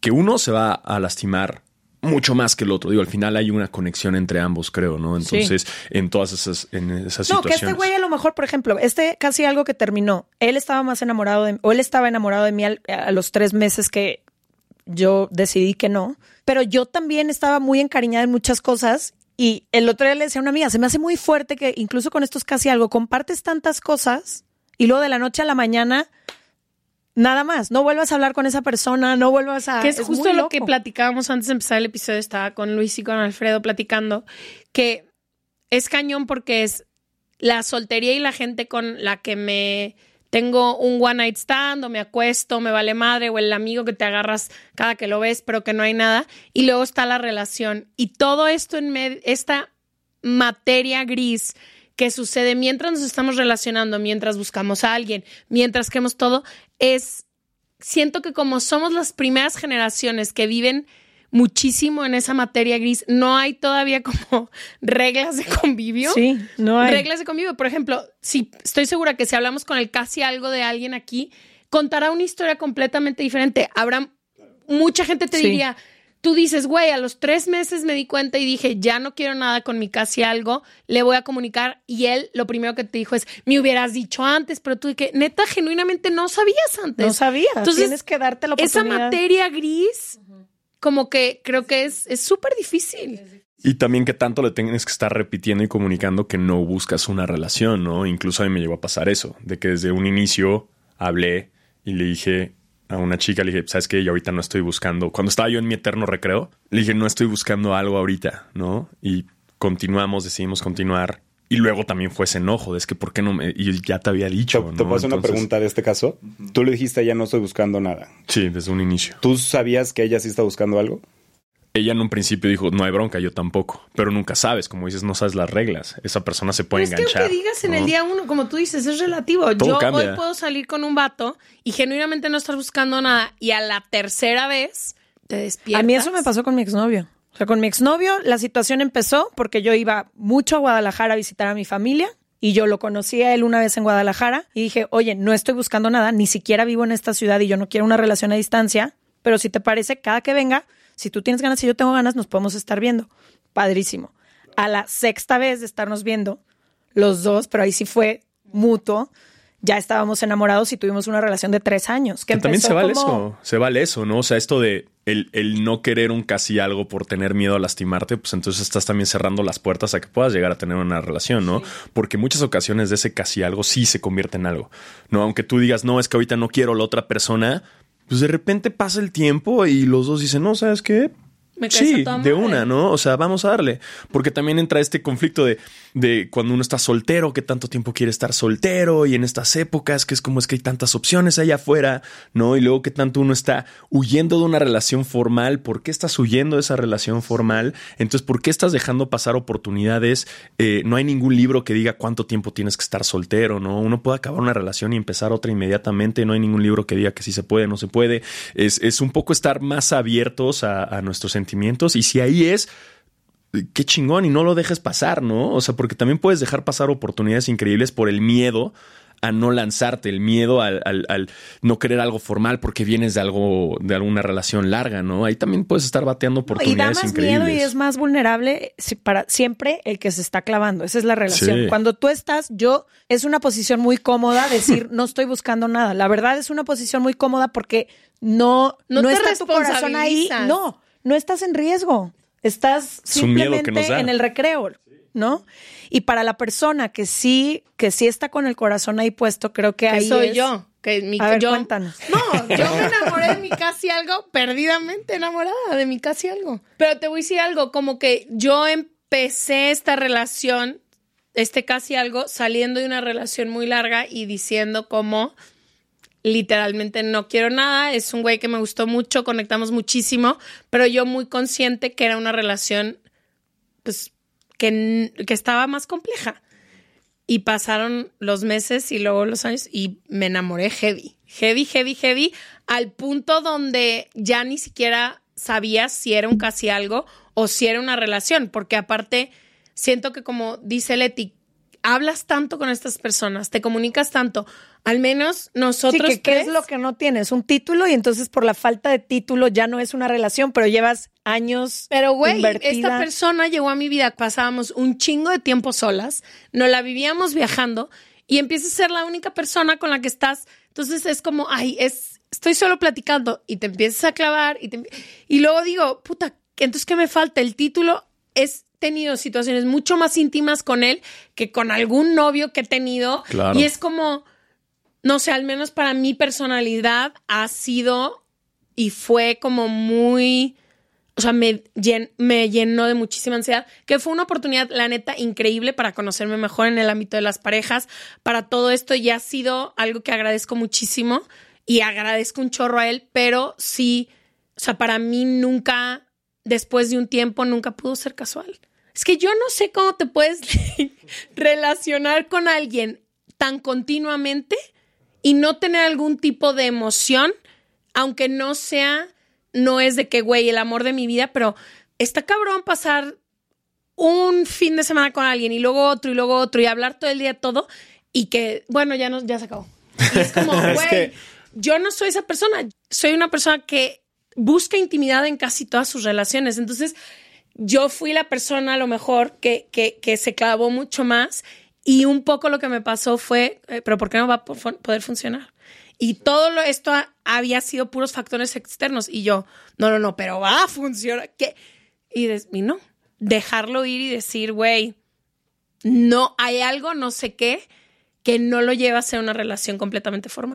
que uno se va a lastimar mucho más que el otro. Digo, al final hay una conexión entre ambos, creo, ¿no? Entonces, en todas esas, en esas No, que situaciones. este güey a lo mejor, por ejemplo, este casi algo que terminó, él estaba más enamorado de o él estaba enamorado de mí al- a los tres meses que yo decidí que no, pero yo también estaba muy encariñada en muchas cosas y el otro día le decía a una amiga, se me hace muy fuerte que incluso con estos casi algo compartes tantas cosas y luego de la noche a la mañana nada más, no vuelvas a hablar con esa persona, no vuelvas a... Que es, justo lo que platicábamos antes de empezar el episodio. Estaba con Luis y con Alfredo platicando que es cañón porque es la soltería y la gente con la que me tengo un one night stand o me acuesto, me vale madre o el amigo que te agarras cada que lo ves pero que no hay nada y luego está la relación y todo esto en esta materia gris que sucede mientras nos estamos relacionando, mientras buscamos a alguien, mientras queremos todo, es siento que como somos las primeras generaciones que viven muchísimo en esa materia gris, no hay todavía como reglas de convivio. Sí, no hay. Reglas de convivio. Por ejemplo, si estoy segura que si hablamos con el casi algo de alguien aquí, contará una historia completamente diferente. Habrá mucha gente te Sí. diría, tú dices, güey, a los tres meses me di cuenta y dije, ya no quiero nada con mi casi algo, le voy a comunicar. Y él lo primero que te dijo es, me hubieras dicho antes, pero tú que neta, genuinamente no sabías antes. No sabías. Entonces, Tienes que darte la esa materia gris, como que creo que es es súper difícil. Y también que tanto le tienes que estar repitiendo y comunicando que no buscas una relación, ¿no? Incluso a mí me llegó a pasar eso, de que desde un inicio hablé y le dije a una chica, le dije, ¿sabes qué? Yo ahorita no estoy buscando, cuando estaba yo en mi eterno recreo, le dije, no estoy buscando algo ahorita, ¿no? Y continuamos, decidimos continuar. Y luego también fue ese enojo, de es que ¿por qué no me...? Y ya te había dicho, te ¿no? puedo hacer una pregunta de este caso. Tú le dijiste a ella no estoy buscando nada. Sí, desde un inicio. ¿Tú sabías que ella sí está buscando algo? Ella en un principio dijo, no hay bronca, yo tampoco. Pero nunca sabes, como dices, no sabes las reglas. Esa persona se puede Pero es que enganchar. aunque digas en ¿no? el día uno, como tú dices, es relativo. Todo Yo cambia. hoy puedo salir con un vato y genuinamente no estar buscando nada y a la tercera vez te despiertas. A mí eso me pasó con mi exnovio. O sea, con mi exnovio la situación empezó porque yo iba mucho a Guadalajara a visitar a mi familia y yo lo conocí a él una vez en Guadalajara y dije, oye, no estoy buscando nada, ni siquiera vivo en esta ciudad y yo no quiero una relación a distancia, pero si te parece, cada que venga, si tú tienes ganas y yo tengo ganas, nos podemos estar viendo. Padrísimo. A la sexta vez de estarnos viendo, los dos, pero ahí sí fue mutuo, ya estábamos enamorados y tuvimos una relación de tres años. Que Que también se vale como- eso, se vale eso, ¿no? O sea, esto de el, el no querer un casi algo por tener miedo a lastimarte, pues entonces estás también cerrando las puertas a que puedas llegar a tener una relación, ¿no? Porque muchas ocasiones de ese casi algo sí se convierte en algo, ¿no? Aunque tú digas, no, es que ahorita no quiero a la otra persona, pues de repente pasa el tiempo y los dos dicen, no, ¿sabes qué? Me Sí, toda de una, ¿no? O sea, vamos a darle. Porque también entra este conflicto de, de cuando uno está soltero, que tanto tiempo quiere estar soltero, y en estas épocas, que es como es que hay tantas opciones allá afuera, ¿no? Y luego que tanto uno está huyendo de una relación formal, ¿por qué estás huyendo de esa relación formal? Entonces, ¿por qué estás dejando pasar oportunidades? Eh, no hay ningún libro que diga cuánto tiempo tienes que estar soltero, ¿no? Uno puede acabar una relación y empezar otra inmediatamente, no hay ningún libro que diga que sí se puede, no se puede. Es, es un poco estar más abiertos a, a nuestros sentimientos y si ahí es, qué chingón y no lo dejes pasar, ¿no? O sea, porque también puedes dejar pasar oportunidades increíbles por el miedo a no lanzarte, el miedo al, al- al no querer algo formal porque vienes de algo, de alguna relación larga, ¿no? Ahí también puedes estar bateando y da oportunidades más increíbles. miedo y es más vulnerable para siempre el que se está clavando. Esa es la relación. Sí. Cuando tú estás, yo es una posición muy cómoda decir no estoy buscando nada. La verdad es una posición muy cómoda porque no No no, te está tu corazón ahí. No, no estás en riesgo. Estás simplemente en el recreo, ¿no? Y para la persona que sí que sí está con el corazón ahí puesto, creo que Que ahí soy es- yo. Que mi, A ver, yo, cuéntanos. No, yo me enamoré de mi casi algo, perdidamente enamorada de mi casi algo. Pero te voy a decir algo, como que yo empecé esta relación, este casi algo, saliendo de una relación muy larga y diciendo como literalmente no quiero nada, es un güey que me gustó mucho, conectamos muchísimo, pero yo muy consciente que era una relación pues que, que estaba más compleja. Y pasaron los meses y luego los años y me enamoré heavy, heavy, heavy, heavy, al punto donde ya ni siquiera sabía si era un casi algo o si era una relación, porque aparte siento que como dice Leti, hablas tanto con estas personas, te comunicas tanto, al menos Sí, nosotros que qué es lo que no tienes, un título y entonces por la falta de título ya no es una relación, pero llevas años Pero, güey, esta persona llegó a mi vida, pasábamos un chingo de tiempo solas, nos la vivíamos viajando y empieza a ser la única persona con la que estás. Entonces es como, ay, es, estoy solo platicando y te empiezas a clavar y, te- y luego digo, puta, entonces ¿qué me falta? El título es tenido situaciones mucho más íntimas con él que con algún novio que he tenido Claro. y es como, no sé, al menos para mi personalidad ha sido y fue como muy, o sea, me, llen- me llenó de muchísima ansiedad, que fue una oportunidad, la neta, increíble para conocerme mejor en el ámbito de las parejas, para todo esto y ha sido algo que agradezco muchísimo y agradezco un chorro a él, pero sí, o sea, para mí nunca, después de un tiempo, nunca pudo ser casual. Es que yo no sé cómo te puedes relacionar con alguien tan continuamente y no tener algún tipo de emoción, aunque no sea, no es de que, güey, el amor de mi vida, pero está cabrón pasar un fin de semana con alguien y luego otro y luego otro y hablar todo el día todo y que, bueno, ya, no, ya se acabó. Y es como, Es güey, que- yo no soy esa persona, soy una persona que busca intimidad en casi todas sus relaciones. Entonces, yo fui la persona a lo mejor que, que, que se clavó mucho más y un poco lo que me pasó fue, eh, pero ¿por qué no va a po- poder funcionar? Y todo lo, esto ha- había sido puros factores externos y yo, no, no, no, pero va a funcionar. ¿Qué? Y, des- y no, dejarlo ir y decir, güey, no, hay algo, no sé qué, que no lo lleva a ser una relación completamente formal.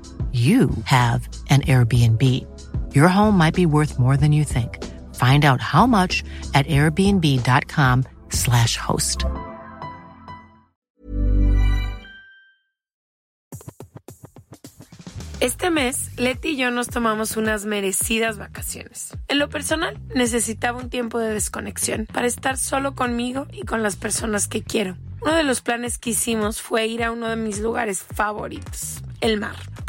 you have an Airbnb. Your home might be worth more than you think. Find out how much at airbnb.com/slash host. Este mes, Leti y yo nos tomamos unas merecidas vacaciones. En lo personal, necesitaba un tiempo de desconexión para estar solo conmigo y con las personas que quiero. Uno de los planes que hicimos fue ir a uno de mis lugares favoritos, el mar.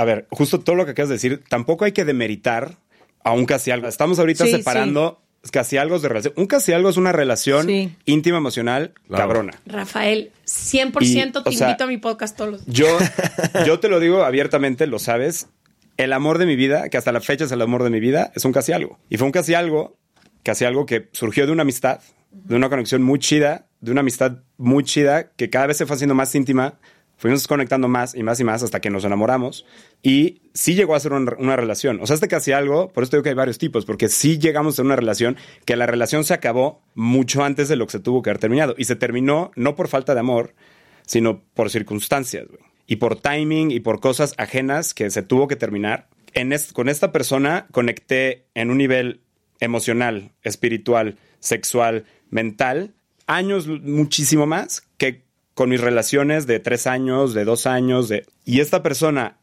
a ver, justo todo lo que acabas de decir, tampoco hay que demeritar a un casi algo. Estamos ahorita Sí, separando casi algo de relación. Un casi algo es una relación Sí. íntima, emocional, Claro. cabrona. Rafael, 100% Y, te sea, invito a mi podcast todos los Yo, yo te lo digo abiertamente, lo sabes. El amor de mi vida, que hasta la fecha es el amor de mi vida, es un casi algo. Y fue un casi algo, casi algo que surgió de una amistad, de una conexión muy chida, de una amistad muy chida, que cada vez se fue haciendo más íntima. Fuimos conectando más y más y más hasta que nos enamoramos. Y sí llegó a ser una, una relación. O sea, este casi algo, por eso digo que hay varios tipos, porque sí llegamos a una relación que la relación se acabó mucho antes de lo que se tuvo que haber terminado. Y se terminó no por falta de amor, sino por circunstancias, güey. Y por timing y por cosas ajenas que se tuvo que terminar. En con esta persona conecté en un nivel emocional, espiritual, sexual, mental, años muchísimo más que con mis relaciones de tres años, de dos años, de... Y esta persona,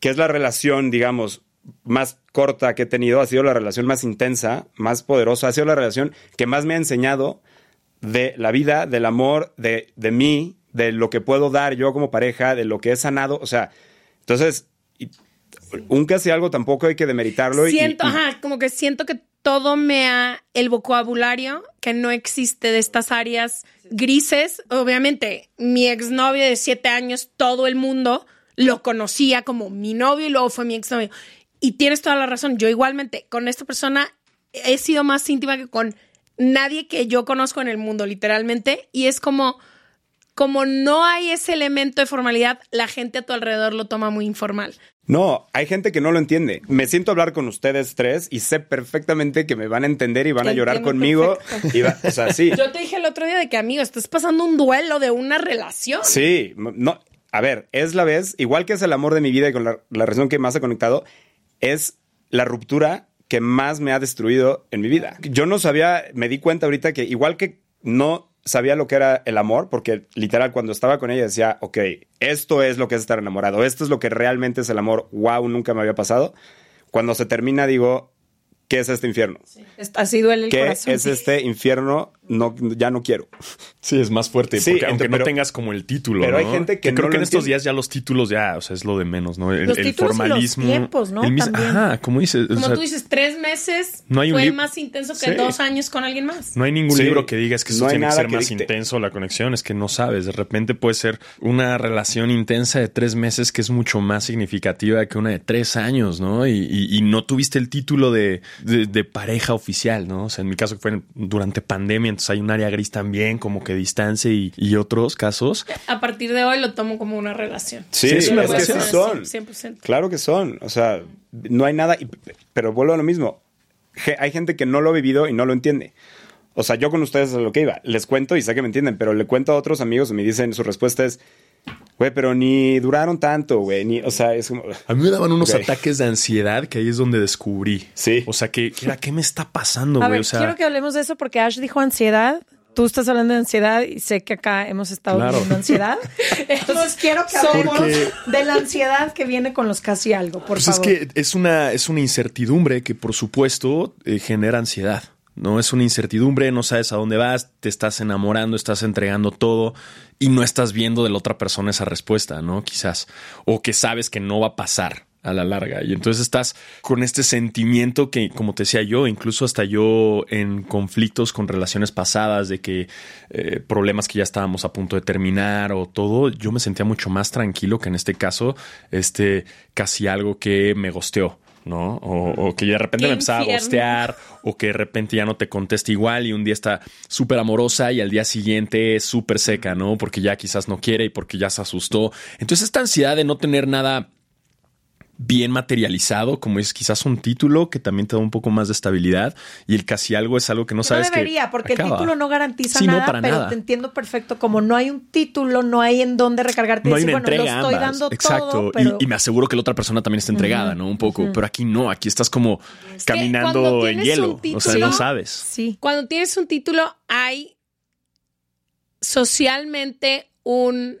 que es la relación, digamos, más corta que he tenido, ha sido la relación más intensa, más poderosa, ha sido la relación que más me ha enseñado de la vida, del amor, de, de mí, de lo que puedo dar yo como pareja, de lo que he sanado. O sea, entonces, y- un casi algo tampoco hay que demeritarlo. y- Siento, y- ajá, como que siento que todo me ha, el vocabulario que no existe de estas áreas grises. Obviamente, mi exnovio de siete años, todo el mundo lo conocía como mi novio y luego fue mi exnovio. Y tienes toda la razón. Yo igualmente con esta persona he sido más íntima que con nadie que yo conozco en el mundo, literalmente. Y es como, como no hay ese elemento de formalidad, la gente a tu alrededor lo toma muy informal. No, hay gente que no lo entiende. Me siento a hablar con ustedes tres y sé perfectamente que me van a entender y van a llorar conmigo. Y va- o sea, sí. Yo te dije el otro día de que, amigo, estás pasando un duelo de una relación. Sí, no. A ver, es la vez, igual que es el amor de mi vida y con la, la relación que más he conectado, es la ruptura que más me ha destruido en mi vida. Yo no sabía, me di cuenta ahorita que igual que no sabía lo que era el amor, porque literal cuando estaba con ella decía, ok, esto es lo que es estar enamorado, esto es lo que realmente es el amor, wow, nunca me había pasado. Cuando se termina digo, ¿qué es este infierno? Así duele el ¿Qué corazón. es este infierno? No, ya no quiero. Sí, es más fuerte. Sí, porque aunque pero- no tengas como el título. pero hay gente que creo no que en estos días ya los títulos ya, o sea, es lo de menos, ¿no? El, Los el títulos y los formalismo. tiempos, ¿no? el mis- También. Ajá, como dices. o Como sea, tú dices, tres meses No hay un fue más intenso que Sí. dos años con alguien más. No hay ningún Sí. libro que diga es que eso No tiene que ser que más dicte. intenso la conexión, es que no sabes. De repente puede ser una relación intensa de tres meses que es mucho más significativa que una de tres años, ¿no? Y, y- y no tuviste el título de, de- de pareja oficial, ¿no? O sea, en mi caso fue durante pandemia, entonces hay un área gris también, como que distancia y, y otros casos. A partir de hoy lo tomo como una relación. Sí, Sí, es una es que sí relación. son. 100%. Claro que son. O sea, no hay nada. y- pero vuelvo a lo mismo. Hay gente que no lo ha vivido y no lo entiende. O sea, yo con ustedes es a lo que iba. Les cuento y sé que me entienden, pero le cuento a otros amigos y me dicen, su respuesta es, güey, pero ni duraron tanto, güey. Ni, o sea, es como. A mí me daban unos ataques de ansiedad que ahí es donde descubrí. Sí. O sea, que, que era, ¿qué me está pasando, güey? O sea, quiero que hablemos de eso porque Ash dijo ansiedad. Tú estás hablando de ansiedad y sé que acá hemos estado Claro. viviendo ansiedad. Entonces quiero que hablemos Porque- de la ansiedad que viene con los casi algo, por Pues favor. es que es una, es una incertidumbre que, por supuesto, eh, genera ansiedad. No es una incertidumbre, no sabes a dónde vas, te estás enamorando, estás entregando todo y no estás viendo de la otra persona esa respuesta, ¿no? Quizás. O que sabes que no va a pasar a la larga. Y entonces estás con este sentimiento que, como te decía yo, incluso hasta yo en conflictos con relaciones pasadas, de que eh, problemas que ya estábamos a punto de terminar o todo, yo me sentía mucho más tranquilo que en este caso, este casi algo que me gosteó. ¿No? O, o que de repente me empezaba a gostear, o que de repente ya no te contesta igual y un día está súper amorosa y al día siguiente es súper seca, ¿no? Porque ya quizás no quiere y porque ya se asustó. Entonces esta ansiedad de no tener nada bien materializado, como es quizás un título que también te da un poco más de estabilidad y el casi algo es algo que no no sabes debería, que porque acaba. el título no garantiza Sí, no, nada, para pero nada. te entiendo perfecto. Como no hay un título, no hay en dónde recargarte. y no hay decir, una bueno, entrega lo estoy ambas. dando Exacto. todo, Y- pero y, me aseguro que la otra persona también está entregada, ¿no? Un poco. Pero aquí no, aquí estás como caminando en hielo. O sea, título- no sabes. sí. Cuando tienes un título, hay socialmente un,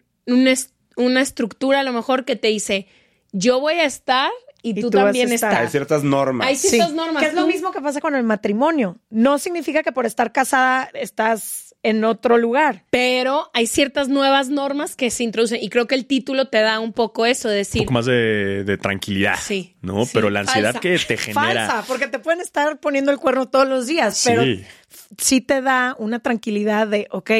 una estructura a lo mejor que te dice, yo voy a estar y, Y tú, también estás. Hay ciertas normas. Hay ciertas Sí, normas. Que es lo mismo que pasa con el matrimonio. No significa que por estar casada estás en otro lugar. Pero hay ciertas nuevas normas que se introducen y creo que el título te da un poco eso de Un decir, poco más de, de tranquilidad. Sí, ¿no? sí. Pero la ansiedad Falsa. que te genera. Falsa, porque te pueden estar poniendo el cuerno todos los días, pero Sí. sí te da una tranquilidad de, ok,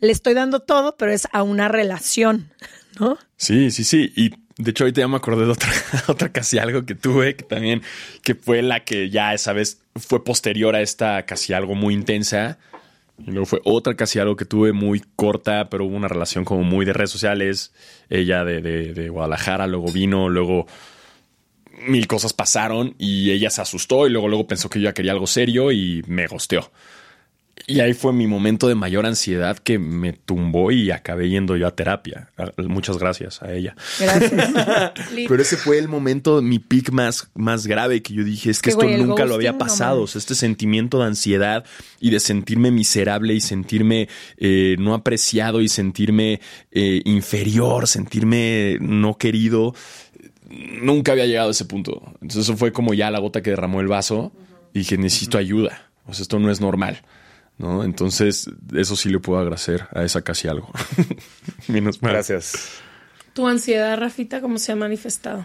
le estoy dando todo, pero es a una relación, ¿no? Sí, sí, sí. Y de hecho, ahorita ya me acordé de otra, otra casi algo que tuve, que también, que fue la que ya esa vez fue posterior a esta casi algo muy intensa. Y luego fue otra casi algo que tuve muy corta, pero hubo una relación como muy de redes sociales. Ella de, de, de Guadalajara, luego vino, luego mil cosas pasaron y ella se asustó y luego, luego pensó que yo ya quería algo serio y me gosteó. Y ahí fue mi momento de mayor ansiedad que me tumbó y acabé yendo yo a terapia. Muchas gracias a ella. Gracias. Pero ese fue el momento, mi pic más, más grave que yo dije, es que esto güey, nunca lo había no pasado. mames. O sea, este sentimiento de ansiedad y de sentirme miserable y sentirme eh, no apreciado y sentirme eh, inferior, sentirme no querido, nunca había llegado a ese punto. Entonces eso fue como ya la gota que derramó el vaso y dije, necesito ayuda. O sea, esto no es normal. ¿No? Entonces, eso sí le puedo agradecer a esa casi algo. Menos mal. Gracias. tu ansiedad, Rafita, ¿cómo se ha manifestado?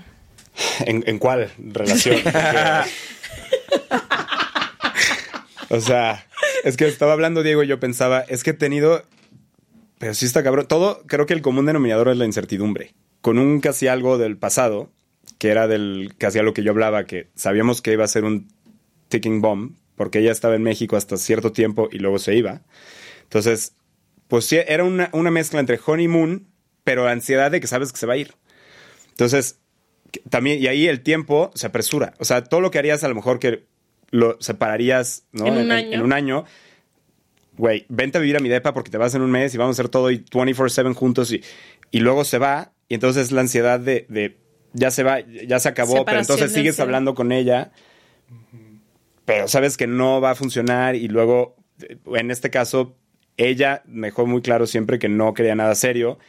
¿En, en cuál relación? O sea, es que estaba hablando Diego y yo pensaba, es que he tenido, pero sí está cabrón. Todo, creo que el común denominador es la incertidumbre. Con un casi algo del pasado, que era del casi algo que yo hablaba, que sabíamos que iba a ser un ticking bomb, porque ella estaba en México hasta cierto tiempo y luego se iba. Entonces, pues sí, era una, una mezcla entre honeymoon, pero ansiedad de que sabes que se va a ir. Entonces, también, y ahí el tiempo se apresura. O sea, todo lo que harías a lo mejor que lo separarías ¿no? En un año. en un año, güey, vente a vivir a mi depa porque te vas en un mes y vamos a hacer todo y 24/7 juntos y, y luego se va y entonces la ansiedad de, de ya se va, ya se acabó, pero entonces sigues hablando con ella, pero sabes que no va a funcionar y luego, eh, en este caso, ella me dejó muy claro siempre que no quería nada serio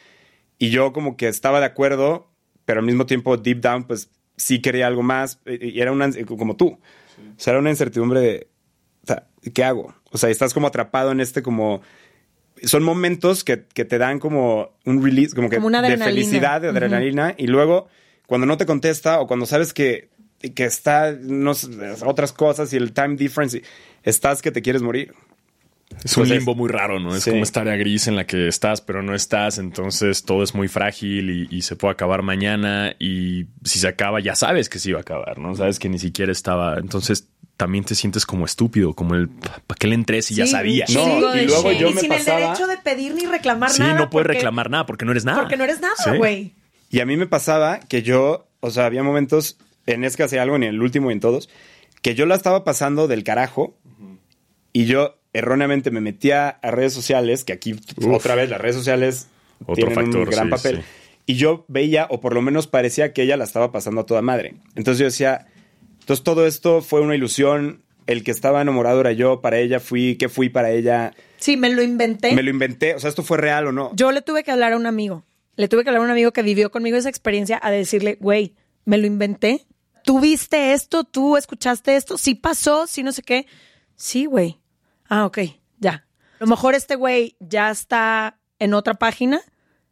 y yo como que estaba de acuerdo, pero al mismo tiempo deep down pues sí quería algo más eh, y era una como tú. O sea, era una incertidumbre de o sea, ¿qué hago? O sea, estás como atrapado en este como son momentos que, que te dan como un release, como que Como de felicidad, de adrenalina, y luego cuando no te contesta o cuando sabes que, que está no sé, otras cosas y el time difference, y estás que te quieres morir. Es un Pues es- limbo muy raro, ¿no? Es Sí. como esta área gris en la que estás, pero no estás. Entonces todo es muy frágil y, y se puede acabar mañana. Y si se acaba, ya sabes que se iba a acabar, ¿no? Sabes que ni siquiera estaba. Entonces también te sientes como estúpido, como el ¿para qué le entré si ya Sí, sabía? No, y luego yo y me sin pasaba- el derecho de pedir ni reclamar Sí, nada. no puedes porque- reclamar nada porque no eres nada. Porque no eres Sí. nada, güey. Y a mí me pasaba que yo, o sea, había momentos, en Es que hacía algo, en el último y en todos, que yo la estaba pasando del carajo y yo erróneamente me metía a redes sociales, que aquí otra vez las redes sociales Otro tienen factor, un gran sí, papel. sí. Y yo veía, o por lo menos parecía que ella la estaba pasando a toda madre. Entonces yo decía, entonces todo esto fue una ilusión, el que estaba enamorado era yo, para ella fui, ¿qué fui para ella? Sí, me lo inventé. Me lo inventé, o sea, esto fue real o no. Yo le tuve que hablar a un amigo. Le tuve que hablar a un amigo que vivió conmigo esa experiencia a decirle, güey, me lo inventé. ¿Tú viste esto? ¿Tú escuchaste esto? ¿Sí pasó? ¿Sí no sé qué? Sí, güey. Ah, ok, ya. A lo mejor este güey ya está en otra página,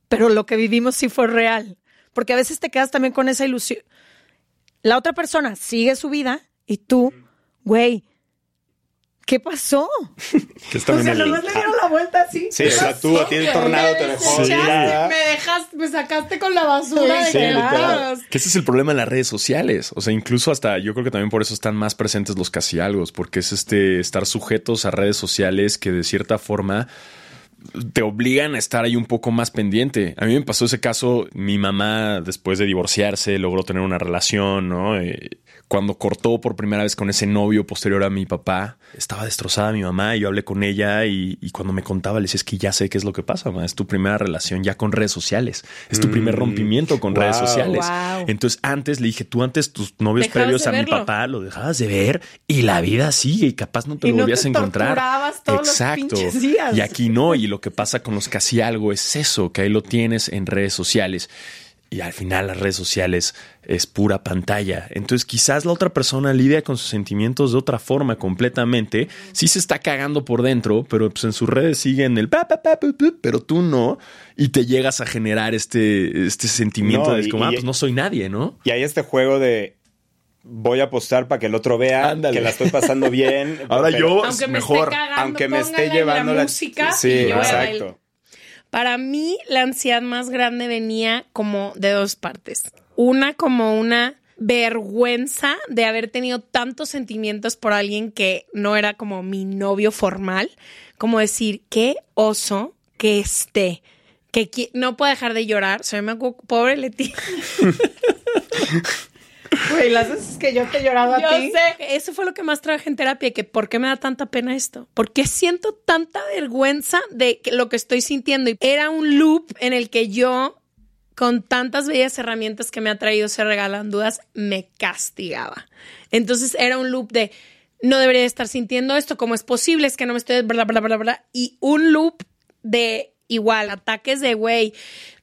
pero lo que vivimos sí fue real. Porque a veces te quedas también con esa ilusión. La otra persona sigue su vida y tú, güey, ¿qué pasó? Que es O sea, nomás le dieron la vuelta así. Sí, o sea, tú a ti el tornado te dejó. Me dejaste, me sacaste con la basura de Sí, que literal. Que ese es el problema en las redes sociales. O sea, incluso hasta yo creo que también por eso están más presentes los casi algo, porque es este estar sujetos a redes sociales que de cierta forma te obligan a estar ahí un poco más pendiente. A mí me pasó ese caso, mi mamá después de divorciarse logró tener una relación, ¿no? Eh, cuando cortó por primera vez con ese novio posterior a mi papá, estaba destrozada mi mamá y yo hablé con ella y, y cuando me contaba le decía, es que ya sé qué es lo que pasa, ma. es tu primera relación ya con redes sociales, es tu primer rompimiento con redes sociales. Wow. Entonces antes le dije, tú antes tus novios Dejabas previos a mi papá lo dejabas de ver y la vida sigue y capaz no te Y lo no volvías te a encontrar. todos Exacto. días. Y aquí no, y lo que pasa con los casi algo es eso, que ahí lo tienes en redes sociales. Y al final las redes sociales es pura pantalla. Entonces quizás la otra persona lidia con sus sentimientos de otra forma completamente. Sí se está cagando por dentro, pero pues en sus redes siguen el pa, pero tú no. Y te llegas a generar este, este sentimiento No, de y- ah, pues no soy nadie, ¿no? Y hay este juego de voy a apostar para que el otro vea Ándale. que la estoy pasando bien. Ahora pero- yo- Aunque me mejor. esté cagando, aunque me esté llevando la, la música. Sí, y yo exacto. Para mí, la ansiedad más grande venía como de dos partes. Una, como una vergüenza de haber tenido tantos sentimientos por alguien que no era como mi novio formal. Como decir, qué oso que esté. Que no puedo dejar de llorar. Sea, me pobre Leti. Güey, las veces que yo te he llorado a Yo ti. sé, eso fue lo que más trabajé en terapia, que por qué me da tanta pena esto, por qué siento tanta vergüenza de lo que estoy sintiendo. Y era un loop en el que yo, con tantas bellas herramientas que me ha traído Se Regalan Dudas, me castigaba. Entonces era un loop de, no debería estar sintiendo esto, ¿cómo es posible? Es que no me estoy, bla, bla, bla, bla. Y un loop de igual, ataques de, güey,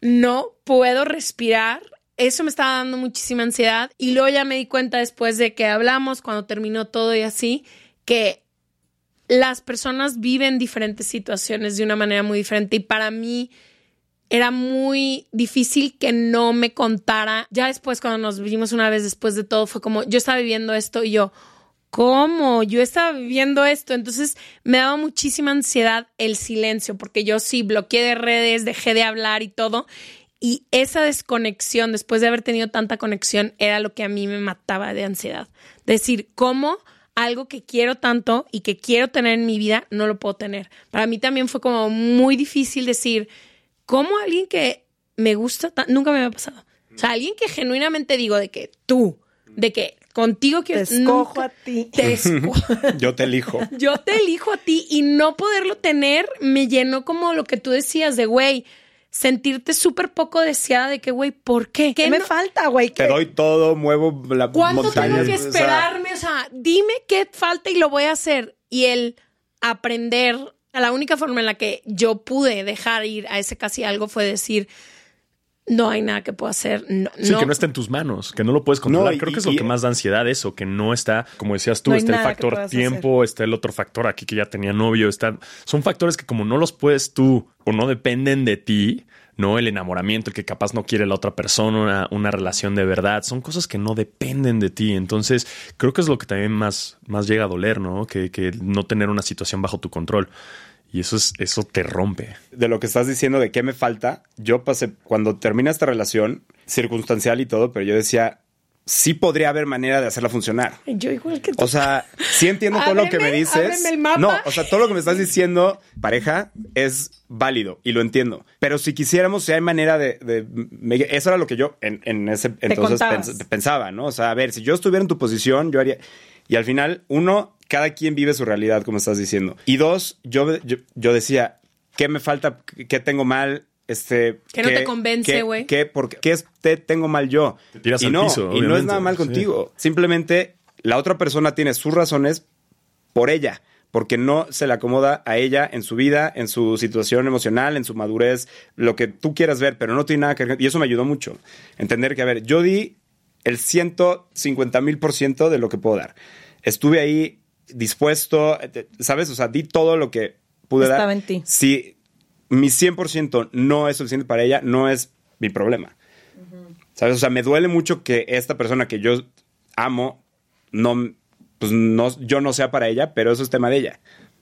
no puedo respirar. Eso me estaba dando muchísima ansiedad. Y luego ya me di cuenta después de que hablamos, cuando terminó todo y así, que las personas viven diferentes situaciones de una manera muy diferente. Y para mí era muy difícil que no me contara. Ya después, cuando nos vimos una vez después de todo, fue como, yo estaba viviendo esto y yo, ¿cómo? Yo estaba viviendo esto. Entonces me daba muchísima ansiedad el silencio, porque yo sí bloqueé de redes, dejé de hablar y todo. Y esa desconexión, después de haber tenido tanta conexión, era lo que a mí me mataba de ansiedad. Decir, ¿cómo algo que quiero tanto y que quiero tener en mi vida, no lo puedo tener. Para mí también fue como muy difícil decir, ¿cómo alguien que me gusta tan- nunca me había pasado? O sea, alguien que genuinamente digo de que tú, de que contigo quiero Te escojo nunca- a ti. Te escojo. Yo te elijo. Yo te elijo a ti y no poderlo tener me llenó como lo que tú decías de, güey, sentirte súper poco deseada de que, güey, ¿por qué? ¿Qué ¿Qué me no- falta, güey? Te ¿Qué- doy todo, muevo la ¿Cuánto montaña. tengo que esperarme? O sea, dime qué falta y lo voy a hacer. Y el aprender, la única forma en la que yo pude dejar ir a ese casi algo fue decir, no hay nada que pueda hacer. No, Sí, no. que no está en tus manos, que no lo puedes controlar. No, y- Creo que es y- lo que más da ansiedad eso, que no está, como decías tú, está el factor tiempo, está el otro factor aquí que ya tenía novio, está, son factores que como no los puedes tú o no dependen de ti, no el enamoramiento, el que capaz no quiere la otra persona, una, una relación de verdad, son cosas que no dependen de ti. Entonces, creo que es lo que también más, más llega a doler, ¿no? Que, que no tener una situación bajo tu control. Y eso es, eso te rompe. de lo que estás diciendo de qué me falta, yo pasé, cuando termina esta relación, circunstancial y todo, pero yo decía, sí podría haber manera de hacerla funcionar. Yo igual que tú. O sea, sí entiendo todo lo que me dices. el mapa. No, o sea, todo lo que me estás diciendo, pareja, es válido y lo entiendo. Pero si quisiéramos, si hay manera de... de- me- eso era lo que yo en, en ese entonces pens- pensaba, ¿no? O sea, a ver, si yo estuviera en tu posición, yo haría... Y al final, uno, cada quien vive su realidad, como estás diciendo. Y dos, yo, yo, yo decía, ¿qué me falta? ¿Qué tengo mal? Este, Que no te convence, güey. ¿Qué, por qué- qué es- te tengo mal yo? tiras y al no, piso, y no es nada mal sí. contigo. Simplemente la otra persona tiene sus razones por ella, porque no se le acomoda a ella en su vida, en su situación emocional, en su madurez, lo que tú quieras ver, pero no tiene nada que ver. Y eso me ayudó mucho. Entender que, a ver, yo di el 150 mil por ciento de lo que puedo dar. Estuve ahí dispuesto, eh, ¿sabes? O sea, di todo lo que pude dar. Estaba en ti. Si mi 100% no es suficiente para ella, no es mi problema. ¿Sabes? O sea, me duele mucho que esta persona que yo amo, no, pues no, yo no sea para ella, pero eso es tema de ella.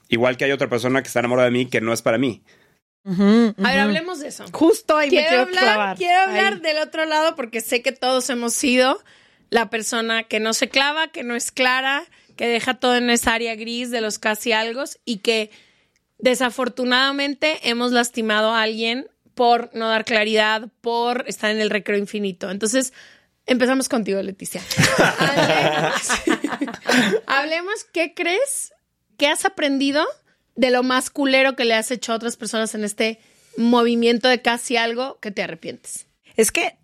Igual que hay otra persona que está enamorada de mí que no es para mí. A ver, hablemos de eso. Justo ahí me quiero quiero hablar, clavar. quiero hablar Ahí. del otro lado porque sé que todos hemos sido la persona que no se clava, que no es clara, que deja todo en esa área gris de los casi algo y que desafortunadamente hemos lastimado a alguien por no dar claridad, por estar en el recreo infinito. Entonces, empezamos contigo, Leticia. Hablemos, Hablemos, ¿qué crees? ¿Qué has aprendido de lo más culero que le has hecho a otras personas en este movimiento de casi algo que te arrepientes? Es que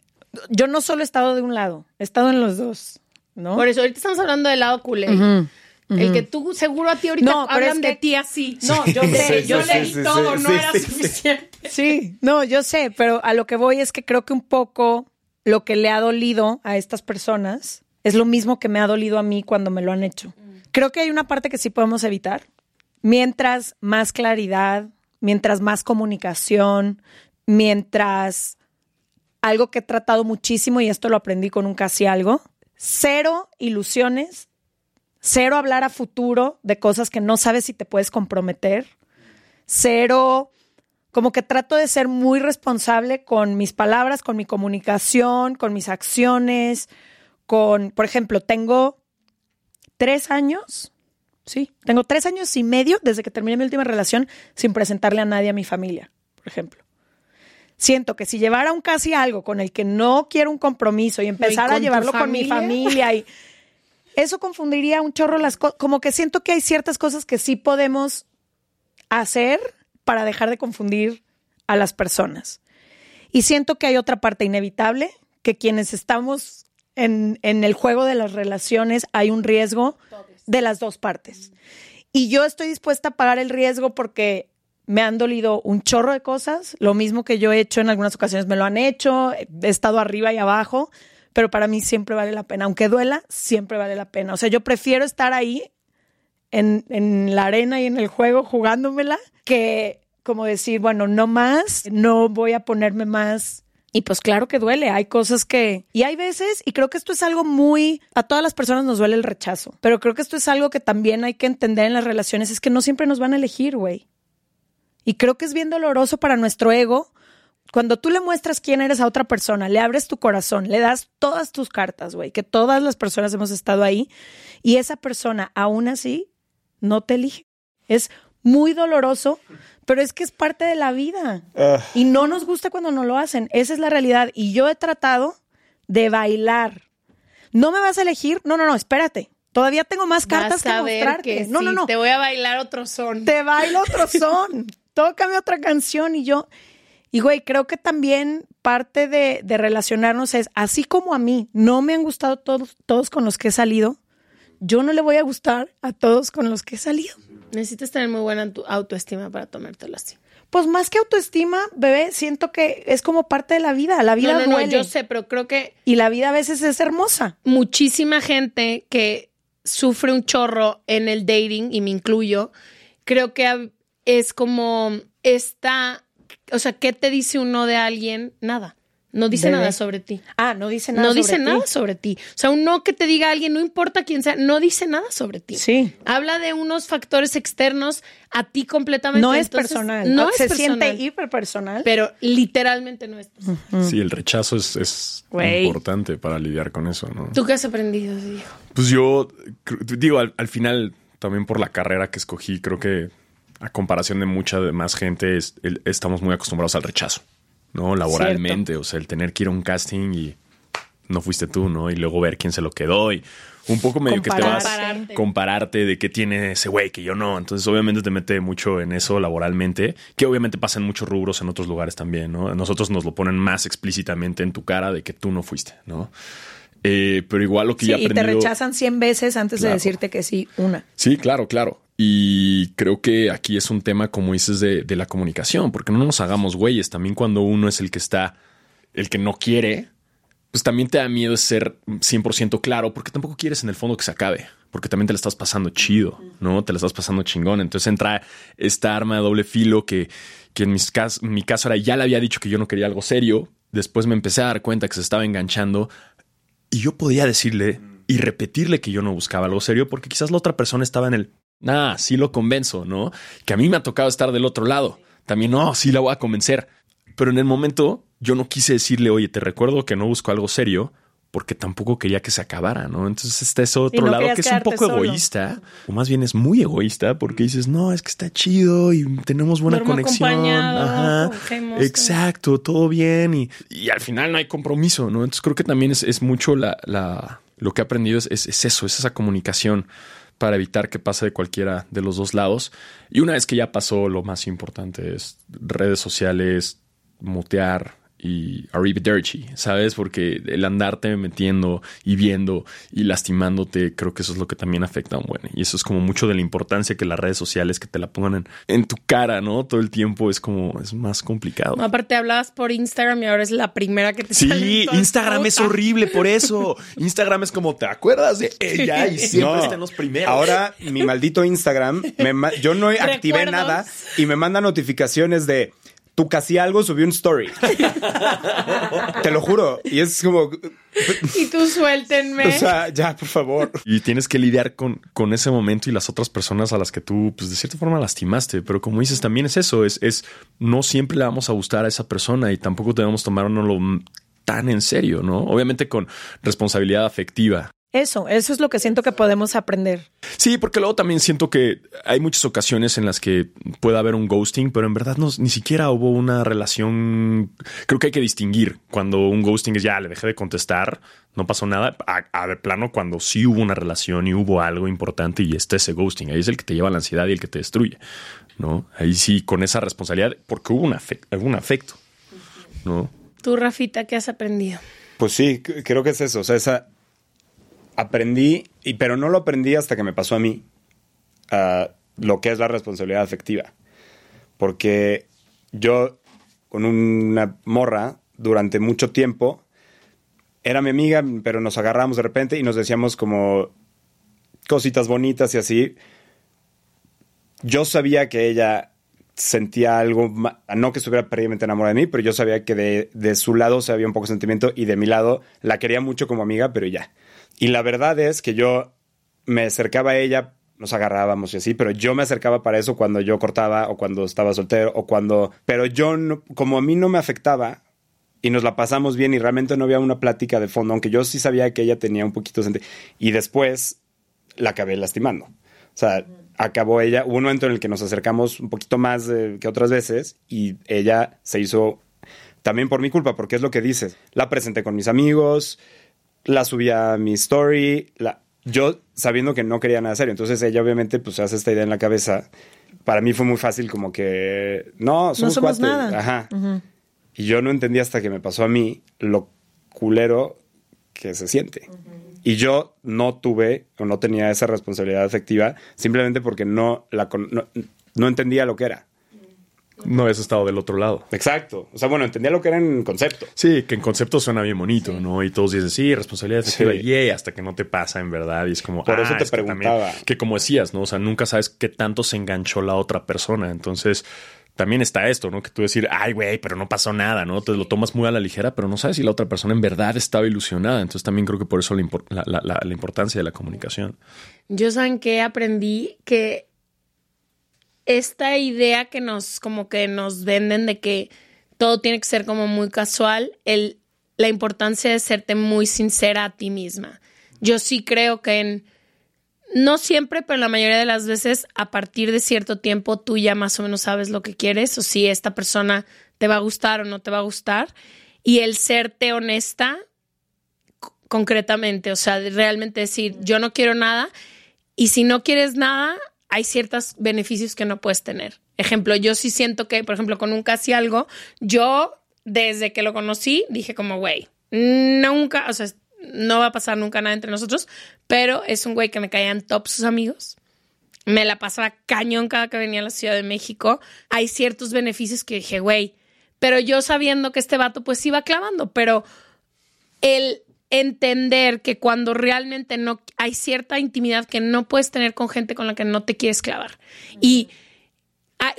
yo no solo he estado de un lado, he estado en los dos, ¿no? Por eso, ahorita estamos hablando del lado culero. El que tú, seguro a ti ahorita No, pero hablan es de que- ti así. No, yo sé, yo sí, leí sí, todo, no era suficiente. Sí, no, yo sé, pero a lo que voy es que creo que un poco lo que le ha dolido a estas personas es lo mismo que me ha dolido a mí cuando me lo han hecho. Creo que hay una parte que sí podemos evitar. Mientras más claridad, mientras más comunicación, mientras algo que he tratado muchísimo y esto lo aprendí con un casi algo, cero ilusiones, cero hablar a futuro de cosas que no sabes si te puedes comprometer, cero como que trato de ser muy responsable con mis palabras, con mi comunicación, con mis acciones, con, por ejemplo, tengo tres años, sí, tengo tres años y medio desde que terminé mi última relación sin presentarle a nadie a mi familia, por ejemplo. Siento que si llevara un casi algo con el que no quiero un compromiso y empezar a llevarlo con mi familia? familia y eso confundiría un chorro las cosas, como que siento que hay ciertas cosas que sí podemos hacer para dejar de confundir a las personas. Y siento que hay otra parte inevitable, que quienes estamos en, en el juego de las relaciones hay un riesgo de las dos partes. Y yo estoy dispuesta a pagar el riesgo porque me han dolido un chorro de cosas, lo mismo que yo he hecho en algunas ocasiones me lo han hecho, he estado arriba y abajo, pero para mí siempre vale la pena, aunque duela, siempre vale la pena. O sea, yo prefiero estar ahí en, en la arena y en el juego jugándomela que como decir, bueno, no más, no voy a ponerme más. Y pues claro que duele, hay cosas que... Y hay veces, y creo que esto es algo muy... A todas las personas nos duele el rechazo, pero creo que esto es algo que también hay que entender en las relaciones, es que no siempre nos van a elegir, güey. Y creo que es bien doloroso para nuestro ego Cuando tú le muestras quién eres a otra persona, le abres tu corazón, le das todas tus cartas, güey, que todas las personas hemos estado ahí, y esa persona aún así no te elige. Es muy doloroso, pero es que es parte de la vida. Ah. Y no nos gusta cuando no lo hacen. Esa es la realidad. Y yo he tratado de bailar. ¿No me vas a elegir? No, no, no, espérate. Todavía tengo más cartas Vas a que ver mostrarte. que no, sí, no, no. Te voy a bailar otro son. Te bailo otro son. Tócame otra canción. Y yo, y güey, creo que también parte de, de relacionarnos es, así como a mí no me han gustado todos, todos con los que he salido, yo no le voy a gustar a todos con los que he salido. Necesitas tener muy buena autoestima para tomártelo así. Pues más que autoestima, bebé, siento que es como parte de la vida. La vida no, no, no, duele. yo sé, pero creo que Y la vida a veces es hermosa. muchísima gente que sufre un chorro en el dating, y me incluyo, creo que es como esta, o sea, ¿qué te dice uno de alguien? Nada. No dice Bebé. nada sobre ti. Ah, no dice nada. No sobre dice ti. nada sobre ti. O sea, un no que te diga alguien, no importa quién sea, no dice nada sobre ti. Sí. Habla de unos factores externos a ti completamente. No es personal. No Se es personal. siente hiper personal. Pero literalmente no es personal. Sí, el rechazo es, es importante para lidiar con eso, ¿no? ¿Tú qué has aprendido, Diego? Pues yo digo, al, al final, también por la carrera que escogí, creo que a comparación de mucha más gente, es- el- estamos muy acostumbrados al rechazo, ¿no? Laboralmente, o sea, el tener que ir a un casting y no fuiste tú, ¿no? Y luego ver quién se lo quedó y un poco medio que te vas Compararte. compararte de qué tiene ese güey que yo no. Entonces, obviamente te mete mucho en eso laboralmente, que obviamente pasa en muchos rubros en otros lugares también, ¿no? A Nosotros nos lo ponen más explícitamente en tu cara de que tú no fuiste, ¿no? Eh, pero igual lo que Sí, ya he y te rechazan 100 veces antes Claro. de decirte que sí, una. Sí, claro, claro. Y creo que aquí es un tema, como dices, de, la comunicación, porque no nos hagamos güeyes. También cuando uno es el que está, el que no quiere, pues también te da miedo ser 100% claro, porque tampoco quieres en el fondo que se acabe, porque también te la estás pasando chido, ¿no? Te la estás pasando chingón. Entonces entra esta arma de doble filo que, que en mis cas- mi caso era, ya le había dicho que yo no quería algo serio. Después me empecé a dar cuenta que se estaba enganchando y yo podía decirle y repetirle que yo no buscaba algo serio porque quizás la otra persona estaba en el, ah, sí lo convenzo, ¿no? Que a mí me ha tocado estar del otro lado. También, no, sí la voy a convencer. Pero en el momento yo no quise decirle, oye, te recuerdo que no busco algo serio porque tampoco quería que se acabara, ¿no? Entonces está ese otro no lado que es un poco solo. egoísta, o más bien es muy egoísta porque dices, no, es que está chido y tenemos buena conexión. Ajá. Exacto, todo bien y, y al final no hay compromiso, ¿no? Entonces creo que también es, es mucho la, la- lo que he aprendido es, es- es eso, es esa comunicación para evitar que pase de cualquiera de los dos lados. Y una vez que ya pasó, lo más importante es redes sociales, mutear y arrivederci, ¿sabes? Porque el andarte metiendo y viendo y lastimándote, creo que eso es lo que también afecta a un buen. Y eso es como mucho de la importancia que las redes sociales que te la pongan en, en tu cara, ¿no? Todo el tiempo es como, es más complicado. No, aparte hablabas por Instagram y ahora es la primera que te Sí, Instagram es horrible por eso. Instagram es como, ¿te acuerdas de ella? Y siempre No. está en los primeros. Ahora, mi maldito Instagram, me yo no activé Recuerdos. nada y me manda notificaciones de tú casi algo subió un story. Te lo juro. Y es como, Y tú suéltenme. o sea, ya, por favor. Y tienes que lidiar con, con ese momento y las otras personas a las que tú, pues de cierta forma, lastimaste. Pero como dices, también es eso, es, es no siempre le vamos a gustar a esa persona y tampoco debemos tomárnoslo tan en serio, ¿no? Obviamente con responsabilidad afectiva. Eso, eso es lo que siento que podemos aprender. Sí, porque luego también siento que hay muchas ocasiones en las que puede haber un ghosting, pero en verdad no, ni siquiera hubo una relación. Creo que hay que distinguir cuando un ghosting es ya le dejé de contestar, no pasó nada, a, a de plano cuando sí hubo una relación y hubo algo importante y está ese ghosting. Ahí es el que te lleva a la ansiedad y el que te destruye, ¿no? Ahí sí, con esa responsabilidad, porque hubo un, afec- un afecto, ¿no? Tú, Rafita, ¿qué has aprendido? Pues sí, creo que es eso. O sea, esa aprendí, y, pero no lo aprendí hasta que me pasó a mí lo que es la responsabilidad afectiva. Porque yo, con una morra, durante mucho tiempo, era mi amiga, pero nos agarramos de repente y nos decíamos como cositas bonitas y así. Yo sabía que ella sentía algo, no que estuviera perdidamente enamorada de mí, pero yo sabía que de, de su lado se había un poco de sentimiento y de mi lado la quería mucho como amiga, pero ya. Y la verdad es que yo me acercaba a ella nos agarrábamos y así, pero yo me acercaba para eso cuando yo cortaba o cuando estaba soltero o cuando, pero yo no, como a mí no me afectaba y nos la pasamos bien y realmente no había una plática de fondo, aunque yo sí sabía que ella tenía un poquito de y después la acabé lastimando. O sea, acabó ella, hubo un momento en el que nos acercamos un poquito más eh, que otras veces y ella se hizo también por mi culpa, porque es lo que dices. La presenté con mis amigos, la subí a mi story, la, yo sabiendo que no quería nada serio. Entonces ella obviamente pues se hace esta idea en la cabeza. Para mí fue muy fácil como que, no, somos, somos cuates. nada. Ajá. Y yo no entendí hasta que me pasó a mí lo culero que se siente. Y yo no tuve o no tenía esa responsabilidad afectiva simplemente porque no, la, no, no entendía lo que era. No habías estado del otro lado. Exacto. O sea, bueno, entendía lo que era en concepto. Sí, que en concepto suena bien bonito, ¿no? Y todos dicen, sí, responsabilidad efectiva, Sí. yay, hasta que no te pasa en verdad. Y es como, Por eso ah, te es que también- preguntaba. que como decías, ¿no? O sea, nunca sabes qué tanto se enganchó la otra persona. Entonces, también está esto, ¿no? Que tú decir, ay, güey, pero no pasó nada, ¿no? Te lo tomas muy a la ligera, pero no sabes si la otra persona en verdad estaba ilusionada. Entonces, también creo que por eso la, impor- la- la- la- la importancia de la comunicación. Yo saben que aprendí que esta idea que nos como que nos venden de que todo tiene que ser como muy casual, el, la importancia de serte muy sincera a ti misma. Yo sí creo que en no siempre, pero la mayoría de las veces a partir de cierto tiempo tú ya más o menos sabes lo que quieres o si esta persona te va a gustar o no te va a gustar y el serte honesta co- concretamente, o sea, realmente decir, yo no quiero nada y si no quieres nada, hay ciertos beneficios que no puedes tener. Ejemplo, yo sí siento que, por ejemplo, con un casi algo, yo desde que lo conocí dije como, güey, nunca, o sea, no va a pasar nunca nada entre nosotros, pero es un güey que me caían top sus amigos. Me la pasaba cañón cada que venía a la Ciudad de México. Hay ciertos beneficios que dije, güey, pero yo sabiendo que este vato pues iba clavando, pero el entender que cuando realmente no hay cierta intimidad que no puedes tener con gente con la que no te quieres clavar. Y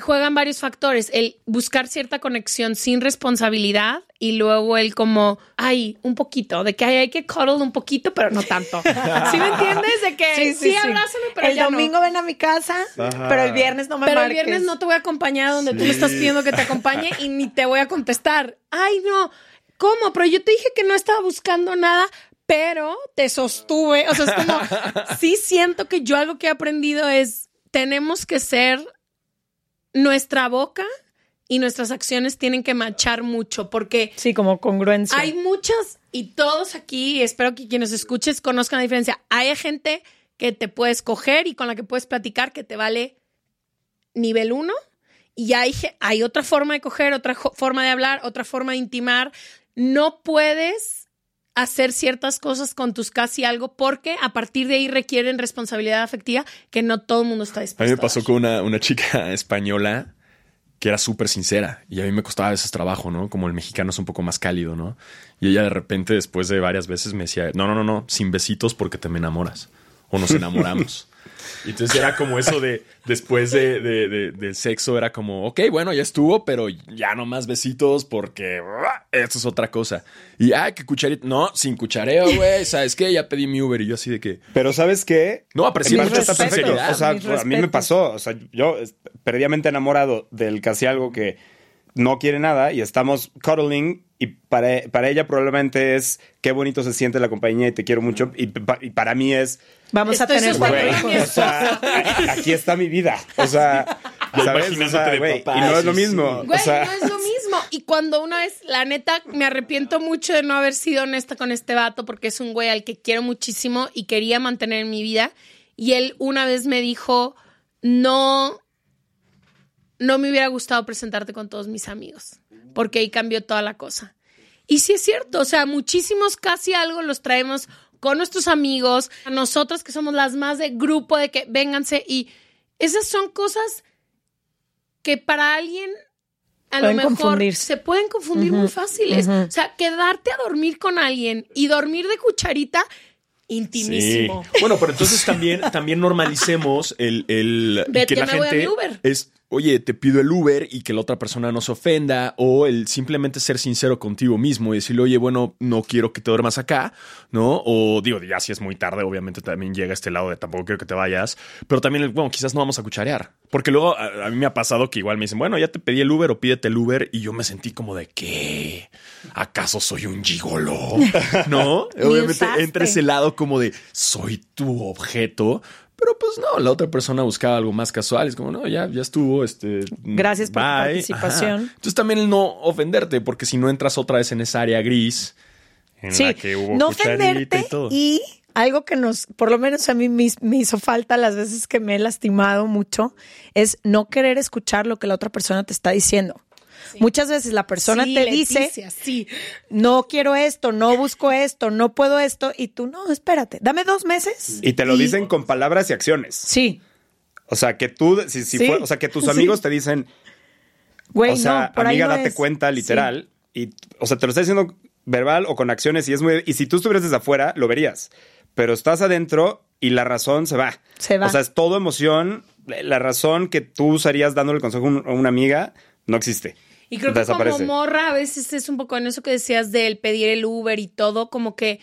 juegan varios factores, el buscar cierta conexión sin responsabilidad y luego el como, ay, un poquito, de que ay, hay que cuddle un poquito, pero no tanto. ¿Sí me entiendes? De que sí, abrázame, pero el ya no. domingo ven a mi casa, pero el viernes no me Pero el viernes no te voy a acompañar donde tú me estás pidiendo que te acompañe y ni te voy a contestar. Ay, no. ¿Cómo? Pero yo te dije que no estaba buscando nada, pero te sostuve. O sea, es como, sí siento que yo algo que he aprendido es, tenemos que ser, nuestra boca y nuestras acciones tienen que machar mucho porque Sí, como congruencia. hay muchas, y todos aquí, espero que quienes escuches conozcan la diferencia. Hay gente que te puedes coger y con la que puedes platicar que te vale nivel 1. Y hay, hay otra forma de coger, otra forma de hablar, otra forma de intimar. No puedes hacer ciertas cosas con tus casi algo porque a partir de ahí requieren responsabilidad afectiva que no todo el mundo está A dispuesto mí me a pasó con una, una chica española que era súper sincera y a mí me costaba a veces trabajo, ¿no? Como el mexicano es un poco más cálido, ¿no? Y ella de repente, después de varias veces, me decía, no, no, no, no, sin besitos porque te me enamoras o nos enamoramos. Y entonces era como eso de, después de, de- de- del sexo, era como, ok, bueno, ya estuvo, pero ya no más besitos porque ¡ah! esto es otra cosa. Y, ay, que cucharita, no, sin cuchareo, güey, ¿sabes qué? Ya pedí mi Uber y yo así de que, Pero ¿sabes qué? no, aprecié En mucho esta sinceridad. O sea, a mí me pasó. O sea, yo perdidamente enamorado del casi algo que no quiere nada y estamos cuddling y para, para ella probablemente es qué bonito se siente la compañía y te quiero mucho y, pa- y para mí es Vamos a tener güey, o sea, aquí está mi vida. O sea, ¿sabes? O sea, güey, y no es lo mismo. Güey, o sea, no es lo mismo. Y cuando una vez, la neta, me arrepiento mucho de no haber sido honesta con este vato porque es un güey al que quiero muchísimo y quería mantener en mi vida. Y él una vez me dijo, no, no me hubiera gustado presentarte con todos mis amigos porque ahí cambió toda la cosa. Y sí es cierto, o sea, muchísimos casi algo los traemos con nuestros amigos, a nosotros que somos las más de grupo, de que vénganse y esas son cosas que para alguien a Pueden lo mejor confundirse. se pueden confundir muy fáciles. O sea, quedarte a dormir con alguien y dormir de cucharita, intimísimo. Sí. Bueno, pero entonces también, también normalicemos el, el que ya la me voy a gente mi Uber. es oye, te pido el Uber y que la otra persona no se ofenda, o el simplemente ser sincero contigo mismo y decirle, oye, bueno, no quiero que te duermas acá, ¿no? O digo, ya si es muy tarde, obviamente también llega este lado de tampoco quiero que te vayas, pero también, bueno, quizás no vamos a cucharear, porque luego a, a mí me ha pasado que igual me dicen, bueno, ya te pedí el Uber o pídete el Uber y yo me sentí como de, ¿qué? ¿Acaso soy un gigolo? ¿No? Me obviamente entra ese lado como de, soy tu objeto. Pero pues no, la otra persona buscaba algo más casual. Es como, no, ya, ya estuvo. Este, Gracias por tu participación. Ajá. Entonces también el no ofenderte, porque si no entras otra vez en esa área gris en Sí, la que hubo no ofenderte y todo. y algo que nos, por lo menos a mí me, me hizo falta las veces que me he lastimado mucho, es no querer escuchar lo que la otra persona te está diciendo. Muchas veces la persona Sí, te dice, sí. no quiero esto, no busco esto, no puedo esto, y tú, no, espérate, dame dos meses. Y te lo dicen con palabras y acciones. Sí, O sea, que tú, si, si Sí. fue- o sea, que tus Sí. amigos te dicen, güey, o sea, no, por ahí amiga, no date es. cuenta, literal. Y, o sea, te lo está diciendo verbal o con acciones y es muy. Y si tú estuvieras desde afuera, lo verías. Pero estás adentro y la razón se va. Se va. O sea, es todo emoción. La razón que tú usarías dándole el consejo a un- a una amiga no existe. Y creo que como morra a veces es un poco en eso que decías del pedir el Uber y todo, como que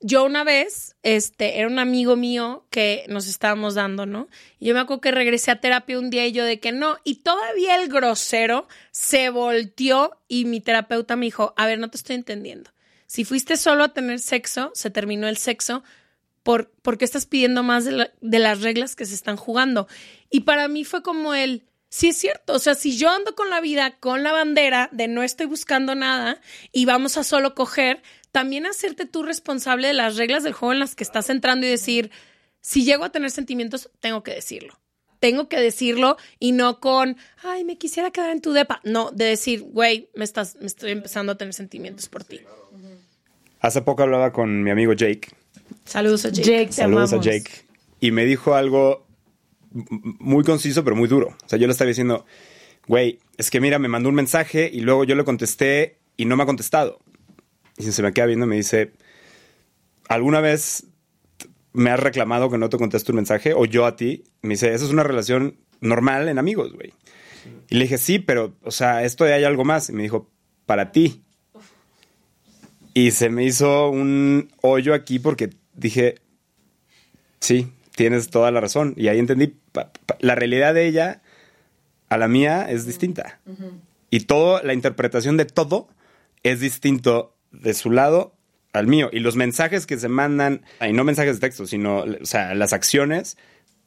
yo una vez, este, era un amigo mío que nos estábamos dando, ¿no? Y yo me acuerdo que regresé a terapia un día y yo de que no, y todavía el grosero se volteó y mi terapeuta me dijo, a ver, no te estoy entendiendo. Si fuiste solo a tener sexo, se terminó el sexo, ¿por, por qué estás pidiendo más de, la- de las reglas que se están jugando? Y para mí fue como el, sí es cierto, o sea, si yo ando con la vida, con la bandera de no estoy buscando nada y vamos a solo coger, también hacerte tú responsable de las reglas del juego en las que estás entrando y decir, si llego a tener sentimientos, tengo que decirlo. Tengo que decirlo y no con, ay, me quisiera quedar en tu depa. No, de decir, güey, me, estás, me estoy empezando a tener sentimientos por ti. Hace poco hablaba con mi amigo Jake. Saludos a Jake. Jake, te Saludos amamos. a Jake. Y me dijo algo muy conciso, pero muy duro. O sea, yo le estaba diciendo, güey, es que mira, me mandó un mensaje y luego yo le contesté y no me ha contestado. Y se me queda viendo y me dice, ¿alguna vez me has reclamado que no te contesto un mensaje? O yo a ti. Me dice, esa es una relación normal en amigos, güey. Y le dije, sí, pero, o sea, esto hay algo más. Y me dijo, para ti. Y se me hizo un hoyo aquí porque dije, sí, tienes toda la razón. Y ahí entendí, pa- pa- la realidad de ella a la mía es distinta. Y todo, la interpretación de todo es distinto de su lado al mío. Y los mensajes que se mandan, y no mensajes de texto, sino, o sea, las acciones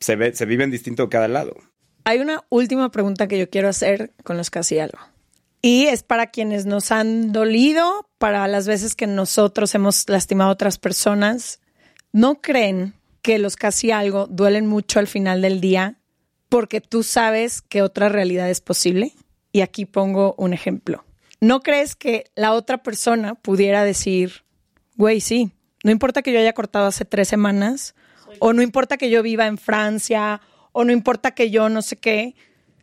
se, ve- se viven distinto de cada lado. Hay una última pregunta que yo quiero hacer con los casi algo. Y es para quienes nos han dolido, para las veces que nosotros hemos lastimado a otras personas. ¿No creen que los casi algo duelen mucho al final del día porque tú sabes que otra realidad es posible? Y aquí pongo un ejemplo. ¿No crees que la otra persona pudiera decir, güey, sí, no importa que yo haya cortado hace tres semanas, o no importa que yo viva en Francia, o no importa que yo no sé qué,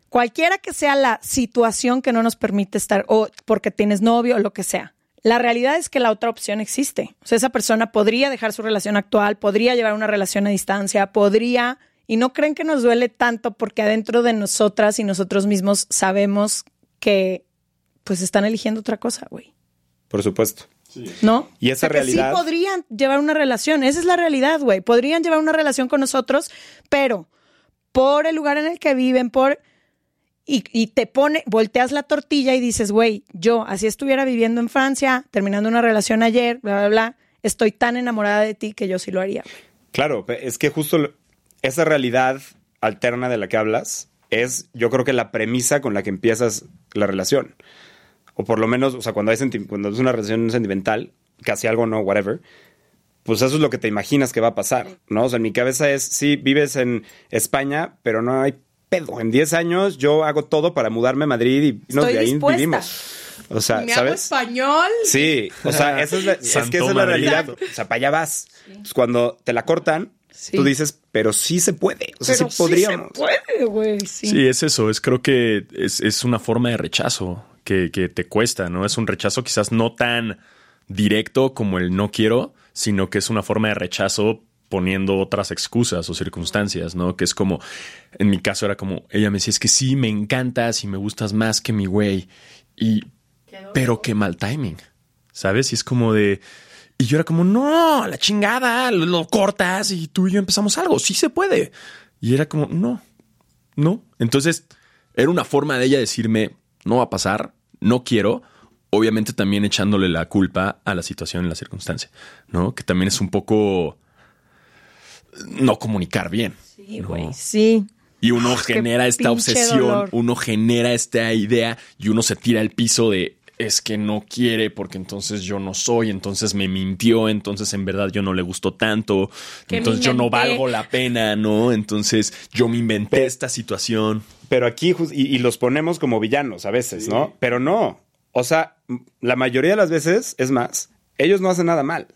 cualquiera que sea la situación que no nos permite estar, o porque tienes novio, o lo que sea. La realidad es que la otra opción existe. O sea, esa persona podría dejar su relación actual, podría llevar una relación a distancia, podría, y no creen que nos duele tanto porque adentro de nosotras y nosotros mismos sabemos que pues están eligiendo otra cosa, güey. Por supuesto. ¿No? Y esa O sea, que realidad- Sí podrían llevar una relación. Esa es la realidad, güey. Podrían llevar una relación con nosotros, pero por el lugar en el que viven, por... Y, y te pone, volteas la tortilla y dices, güey, yo así estuviera viviendo en Francia, terminando una relación ayer, bla, bla, bla, estoy tan enamorada de ti que yo sí lo haría. Claro, es que justo esa realidad alterna de la que hablas es, yo creo que la premisa con la que empiezas la relación. O por lo menos, o sea, cuando, hay cuando es una relación sentimental, casi algo no, whatever, pues eso es lo que te imaginas que va a pasar, ¿no? O sea, en mi cabeza es, sí, vives en España, pero no hay pedo. En 10 años yo hago todo para mudarme a Madrid y nos Estoy de ahí dispuesta. vivimos. O sea, Me hago ¿sabes? español. Sí, o sea, esa es, la, es que esa es la Madrid. realidad. O sea, para allá vas. Entonces, cuando te la cortan, Sí. tú dices, pero sí se puede. O sea, Pero sí podríamos. se puede, güey. Sí. Sí, es eso. Es creo que es, es una forma de rechazo que, que te cuesta, ¿no? Es un rechazo quizás no tan directo como el no quiero, sino que es una forma de rechazo poniendo otras excusas o circunstancias, ¿no? Que es como, en mi caso era como, ella me decía, es que sí, me encantas y me gustas más que mi güey. Y, pero qué mal timing, ¿sabes? Y es como de, y yo era como, no, la chingada, lo, lo cortas y tú y yo empezamos algo, sí se puede. Y era como, no, no. Entonces, era una forma de ella decirme, no va a pasar, no quiero, obviamente también echándole la culpa a la situación y la circunstancia, ¿no? Que también es un poco no comunicar bien. Sí, ¿no? güey. Sí. Y uno genera esta obsesión, dolor. uno genera esta idea y uno se tira al piso de es que no quiere porque entonces yo no soy, entonces me mintió, entonces en verdad yo no le gustó tanto, Que entonces yo no valgo la pena, ¿no? Entonces yo me inventé esta situación. Pero aquí, jus- y, y los ponemos como villanos a veces, ¿no? Pero no. O sea, la mayoría de las veces, es más, ellos no hacen nada mal.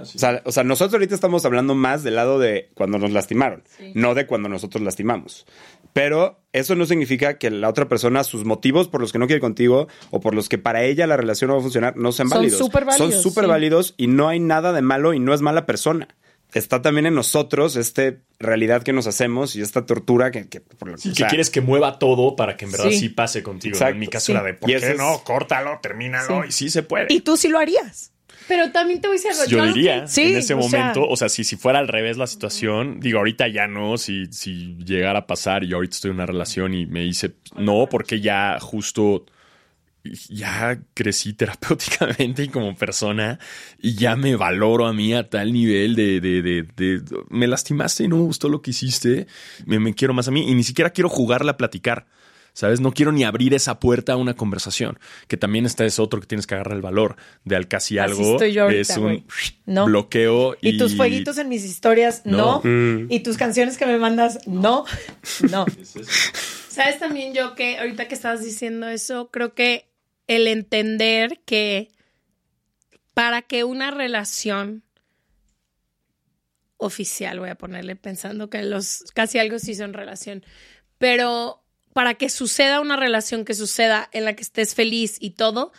O, sea, o sea, nosotros ahorita estamos hablando más del lado de cuando nos lastimaron, no de cuando nosotros lastimamos. Pero eso no significa que la otra persona, sus motivos por los que no quiere contigo o por los que para ella la relación no va a funcionar, no sean Son válidos. súper válidos, Son súper sí. válidos y no hay nada de malo y no es mala persona. Está también en nosotros esta realidad que nos hacemos y esta tortura que... que, por lo- o que sea, quieres que mueva todo para que en verdad Sí. sí, pase contigo. En mi caso Sí. era de ¿por qué no? Córtalo, termínalo Sí. y sí se puede. Y tú sí lo harías. Pero también te voy a decir algo. Yo diría, Sí, en ese o sea- momento, o sea, si, si fuera al revés la situación, digo, ahorita ya no, si, si llegara a pasar y ahorita estoy en una relación y me dice no, porque ya justo ya crecí terapéuticamente y como persona y ya me valoro a mí a tal nivel de, de, de, de- me lastimaste y no me gustó lo que hiciste, me, me quiero más a mí y ni siquiera quiero jugarla a platicar. ¿Sabes? No quiero ni abrir esa puerta a una conversación. Que también está es otro que tienes que agarrar el valor de al casi Así algo. estoy yo ahorita, es un. No. bloqueo. Y, tus fueguitos en mis historias, no. No. Y tus canciones que me mandas, no. No. ¿Sabes también yo que ahorita que estabas diciendo eso, creo que el entender que para que una relación oficial, voy a ponerle pensando que los casi algo sí son relación, pero para que suceda una relación que suceda en la que estés feliz y todo,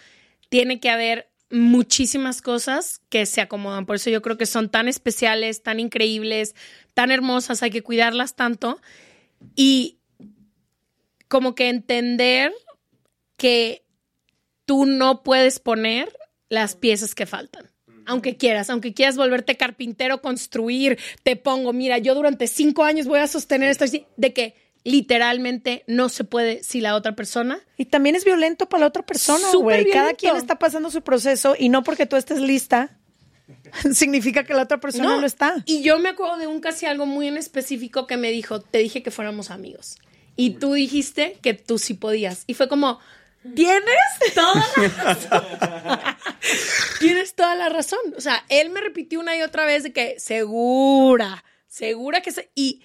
tiene que haber muchísimas cosas que se acomodan. Por eso yo creo que son tan especiales, tan increíbles, tan hermosas, hay que cuidarlas tanto. Y como que entender que tú no puedes poner las piezas que faltan. Aunque quieras, aunque quieras volverte carpintero, construir, te pongo, mira, yo durante cinco años voy a sostener esto, de que literalmente no se puede si la otra persona Y también es violento para la otra persona, güey. Cada quien está pasando su proceso y no porque tú estés lista significa que la otra persona no, lo está. Y yo me acuerdo de un casi algo muy en específico que me dijo, te dije que fuéramos amigos. Y tú dijiste que tú sí podías. Y fue como, tienes toda la razón. tienes toda la razón. O sea, él me repitió una y otra vez de que segura, segura que se... Y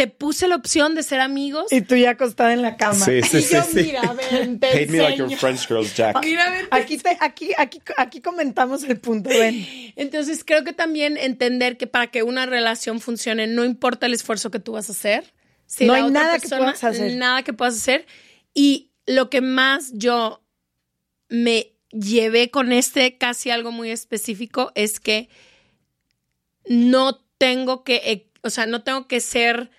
te puse la opción de ser amigos. Y tú ya acostada en la cama. Sí, sí, Y yo, sí. mira, ven, te Hate me like your enseño. French girls, Jack. Mira, ven, Aquí, te- aquí, aquí, aquí comentamos el punto. Ven. Entonces creo que también entender que para que una relación funcione no importa el esfuerzo que tú vas a hacer. Si No hay nada que puedas hacer. Nada que puedas hacer. Y lo que más yo me llevé con este casi algo muy específico es que no tengo que, eh, o sea, no tengo que ser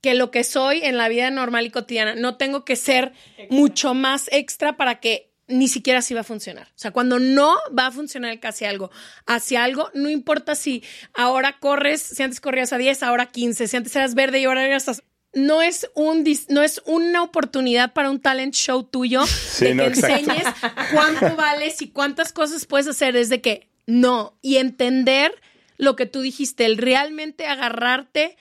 que lo que soy en la vida normal y cotidiana, no tengo que ser mucho más extra para que ni siquiera así va a funcionar. O sea, cuando no va a funcionar el casi algo hacia algo, no importa si ahora corres, si antes corrías a 10, ahora 15, si antes eras verde y ahora eras no es un dis- no es una oportunidad para un talent show tuyo de no, que exacto. enseñes cuánto vales y cuántas cosas puedes hacer desde que no y entender lo que tú dijiste, el realmente agarrarte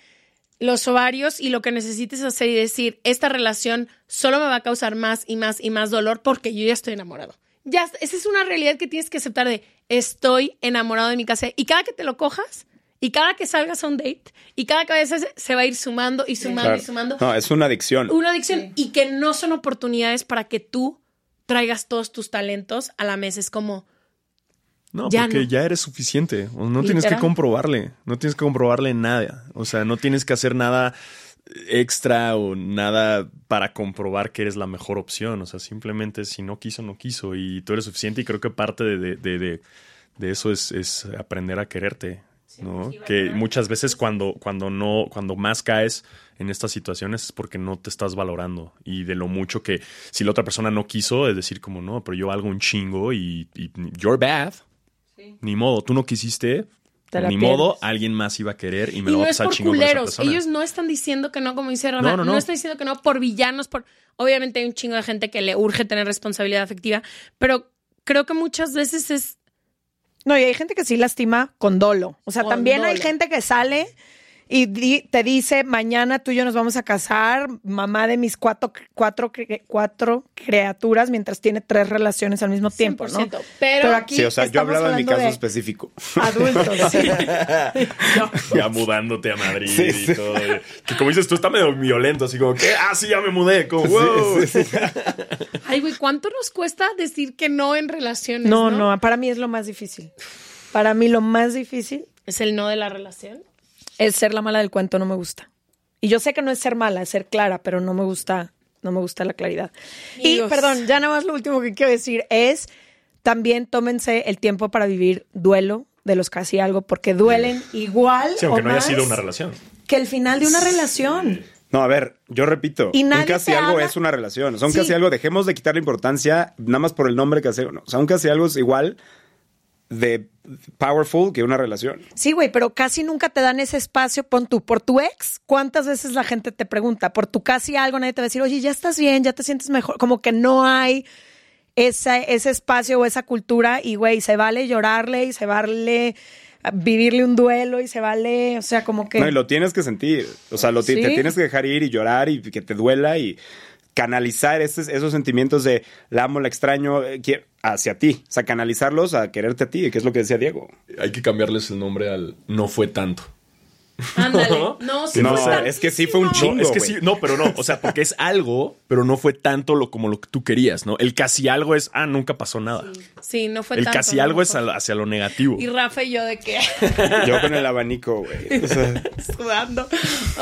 los ovarios y lo que necesites hacer y decir, esta relación solo me va a causar más y más y más dolor porque yo ya estoy enamorado. Ya, esa es una realidad que tienes que aceptar de, estoy enamorado de mi casa. Y cada que te lo cojas, y cada que salgas a un date, y cada que vayas a ese, se va a ir sumando y sumando Claro. y sumando. No, es una adicción. Una adicción y que no son oportunidades para que tú traigas todos tus talentos a la mesa. Es como, No, Ya porque no. ya eres suficiente. O No tienes que comprobarle. No tienes que comprobarle nada. O sea, no tienes que hacer nada extra o nada para comprobar que eres la mejor opción. O sea, simplemente si no quiso, no quiso. Y tú eres suficiente. Y creo que parte de, de, de- de- de eso es, es aprender a quererte. ¿no? Que muchas veces cuando, cuando no, cuando más caes en estas situaciones es porque no te estás valorando. Y de lo mucho que si la otra persona no quiso, es decir, como no, pero yo algo un chingo y, y you're bad. Ni modo, tú no quisiste. Ni modo, alguien más iba a querer y me Y lo no va a es pasar por culeros. Ellos no están diciendo que no, como dice Roma. No, No, no, no. están diciendo que no por villanos. por Obviamente hay un chingo de gente que le urge tener responsabilidad afectiva. Pero creo que muchas veces es. No, y hay gente que sí lastima con dolo. O sea, Con también hay gente que sale y di- te dice, mañana tú y yo nos vamos a casar, mamá de mis cuatro, cuatro, cuatro criaturas, mientras tiene tres relaciones al mismo tiempo, ¿no? 100%, pero- aquí Sí, o sea, yo hablaba en mi caso de específico. Adultos, sí. Ya mudándote a Madrid Sí, y sí. todo. Que como dices tú, está medio violento, así como que, ah, sí, ya me mudé. Como, wow. Ay, güey, ¿cuánto nos cuesta decir que no en relaciones? No, No, no, para mí es lo más difícil. Para mí lo más difícil Es el no de la relación. Es ser la mala del cuento, no me gusta. Y yo sé que no es ser mala, es ser clara, pero no me gusta, no me gusta la claridad. Y perdón, ya nada más lo último que quiero decir es también tómense el tiempo para vivir duelo de los casi algo, porque duelen igual Sí, aunque o no haya más sido una relación. que el final de una relación. No, a ver, yo repito, Y un casi algo habla- es una relación. O sea, un Sí. casi algo, dejemos de quitarle importancia nada más por el nombre casi algo. no. O sea, un casi algo es igual de powerful que una relación. Sí, güey, pero casi nunca te dan ese espacio. Pon tú, por tu ex, ¿cuántas veces la gente te pregunta? Por tu casi algo, nadie te va a decir, oye, ya estás bien, ya te sientes mejor. Como que no hay esa, ese espacio o esa cultura y, güey, se vale llorarle y se vale vivirle un duelo y se vale, o sea, como que... No, y lo tienes que sentir. O sea, lo Sí. te tienes que dejar ir y llorar y que te duela y canalizar esos, esos sentimientos de la amo, la extraño eh, hacia ti. O sea, canalizarlos a quererte a ti, que es lo que decía Diego. Hay que cambiarles el nombre al no fue tanto. Ándale. ¿No? No, sí No, fue es que sí fue un chingo. No, es que sí, no, pero no, o sea, porque es algo, pero no fue tanto lo como lo que tú querías, ¿no? El casi algo es, ah, nunca pasó nada. Sí, no fue el tanto, casi no, algo es al- hacia lo negativo. Y Rafa y yo de que Yo con el abanico, güey. O sea, sudando.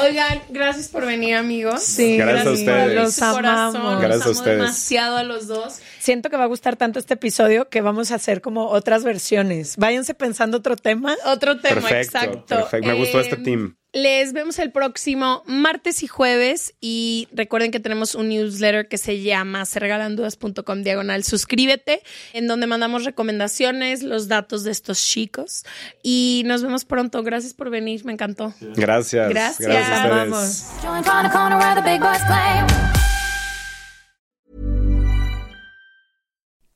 Oigan, gracias por venir, amigos. Sí, Gracias a por ustedes. Los amamos. Gracias Los a ustedes. demasiado a los dos. Siento que va a gustar tanto este episodio que vamos a hacer como otras versiones. Váyanse pensando otro tema. Otro tema, Perfecto, exacto. perfecto. Me gustó este team. Les vemos el próximo martes y jueves y recuerden que tenemos un newsletter que se llama serregalandudas.com diagonal suscríbete en donde mandamos recomendaciones, los datos de estos chicos y nos vemos pronto. Gracias por venir, me encantó. Gracias. Gracias. Gracias a ustedes.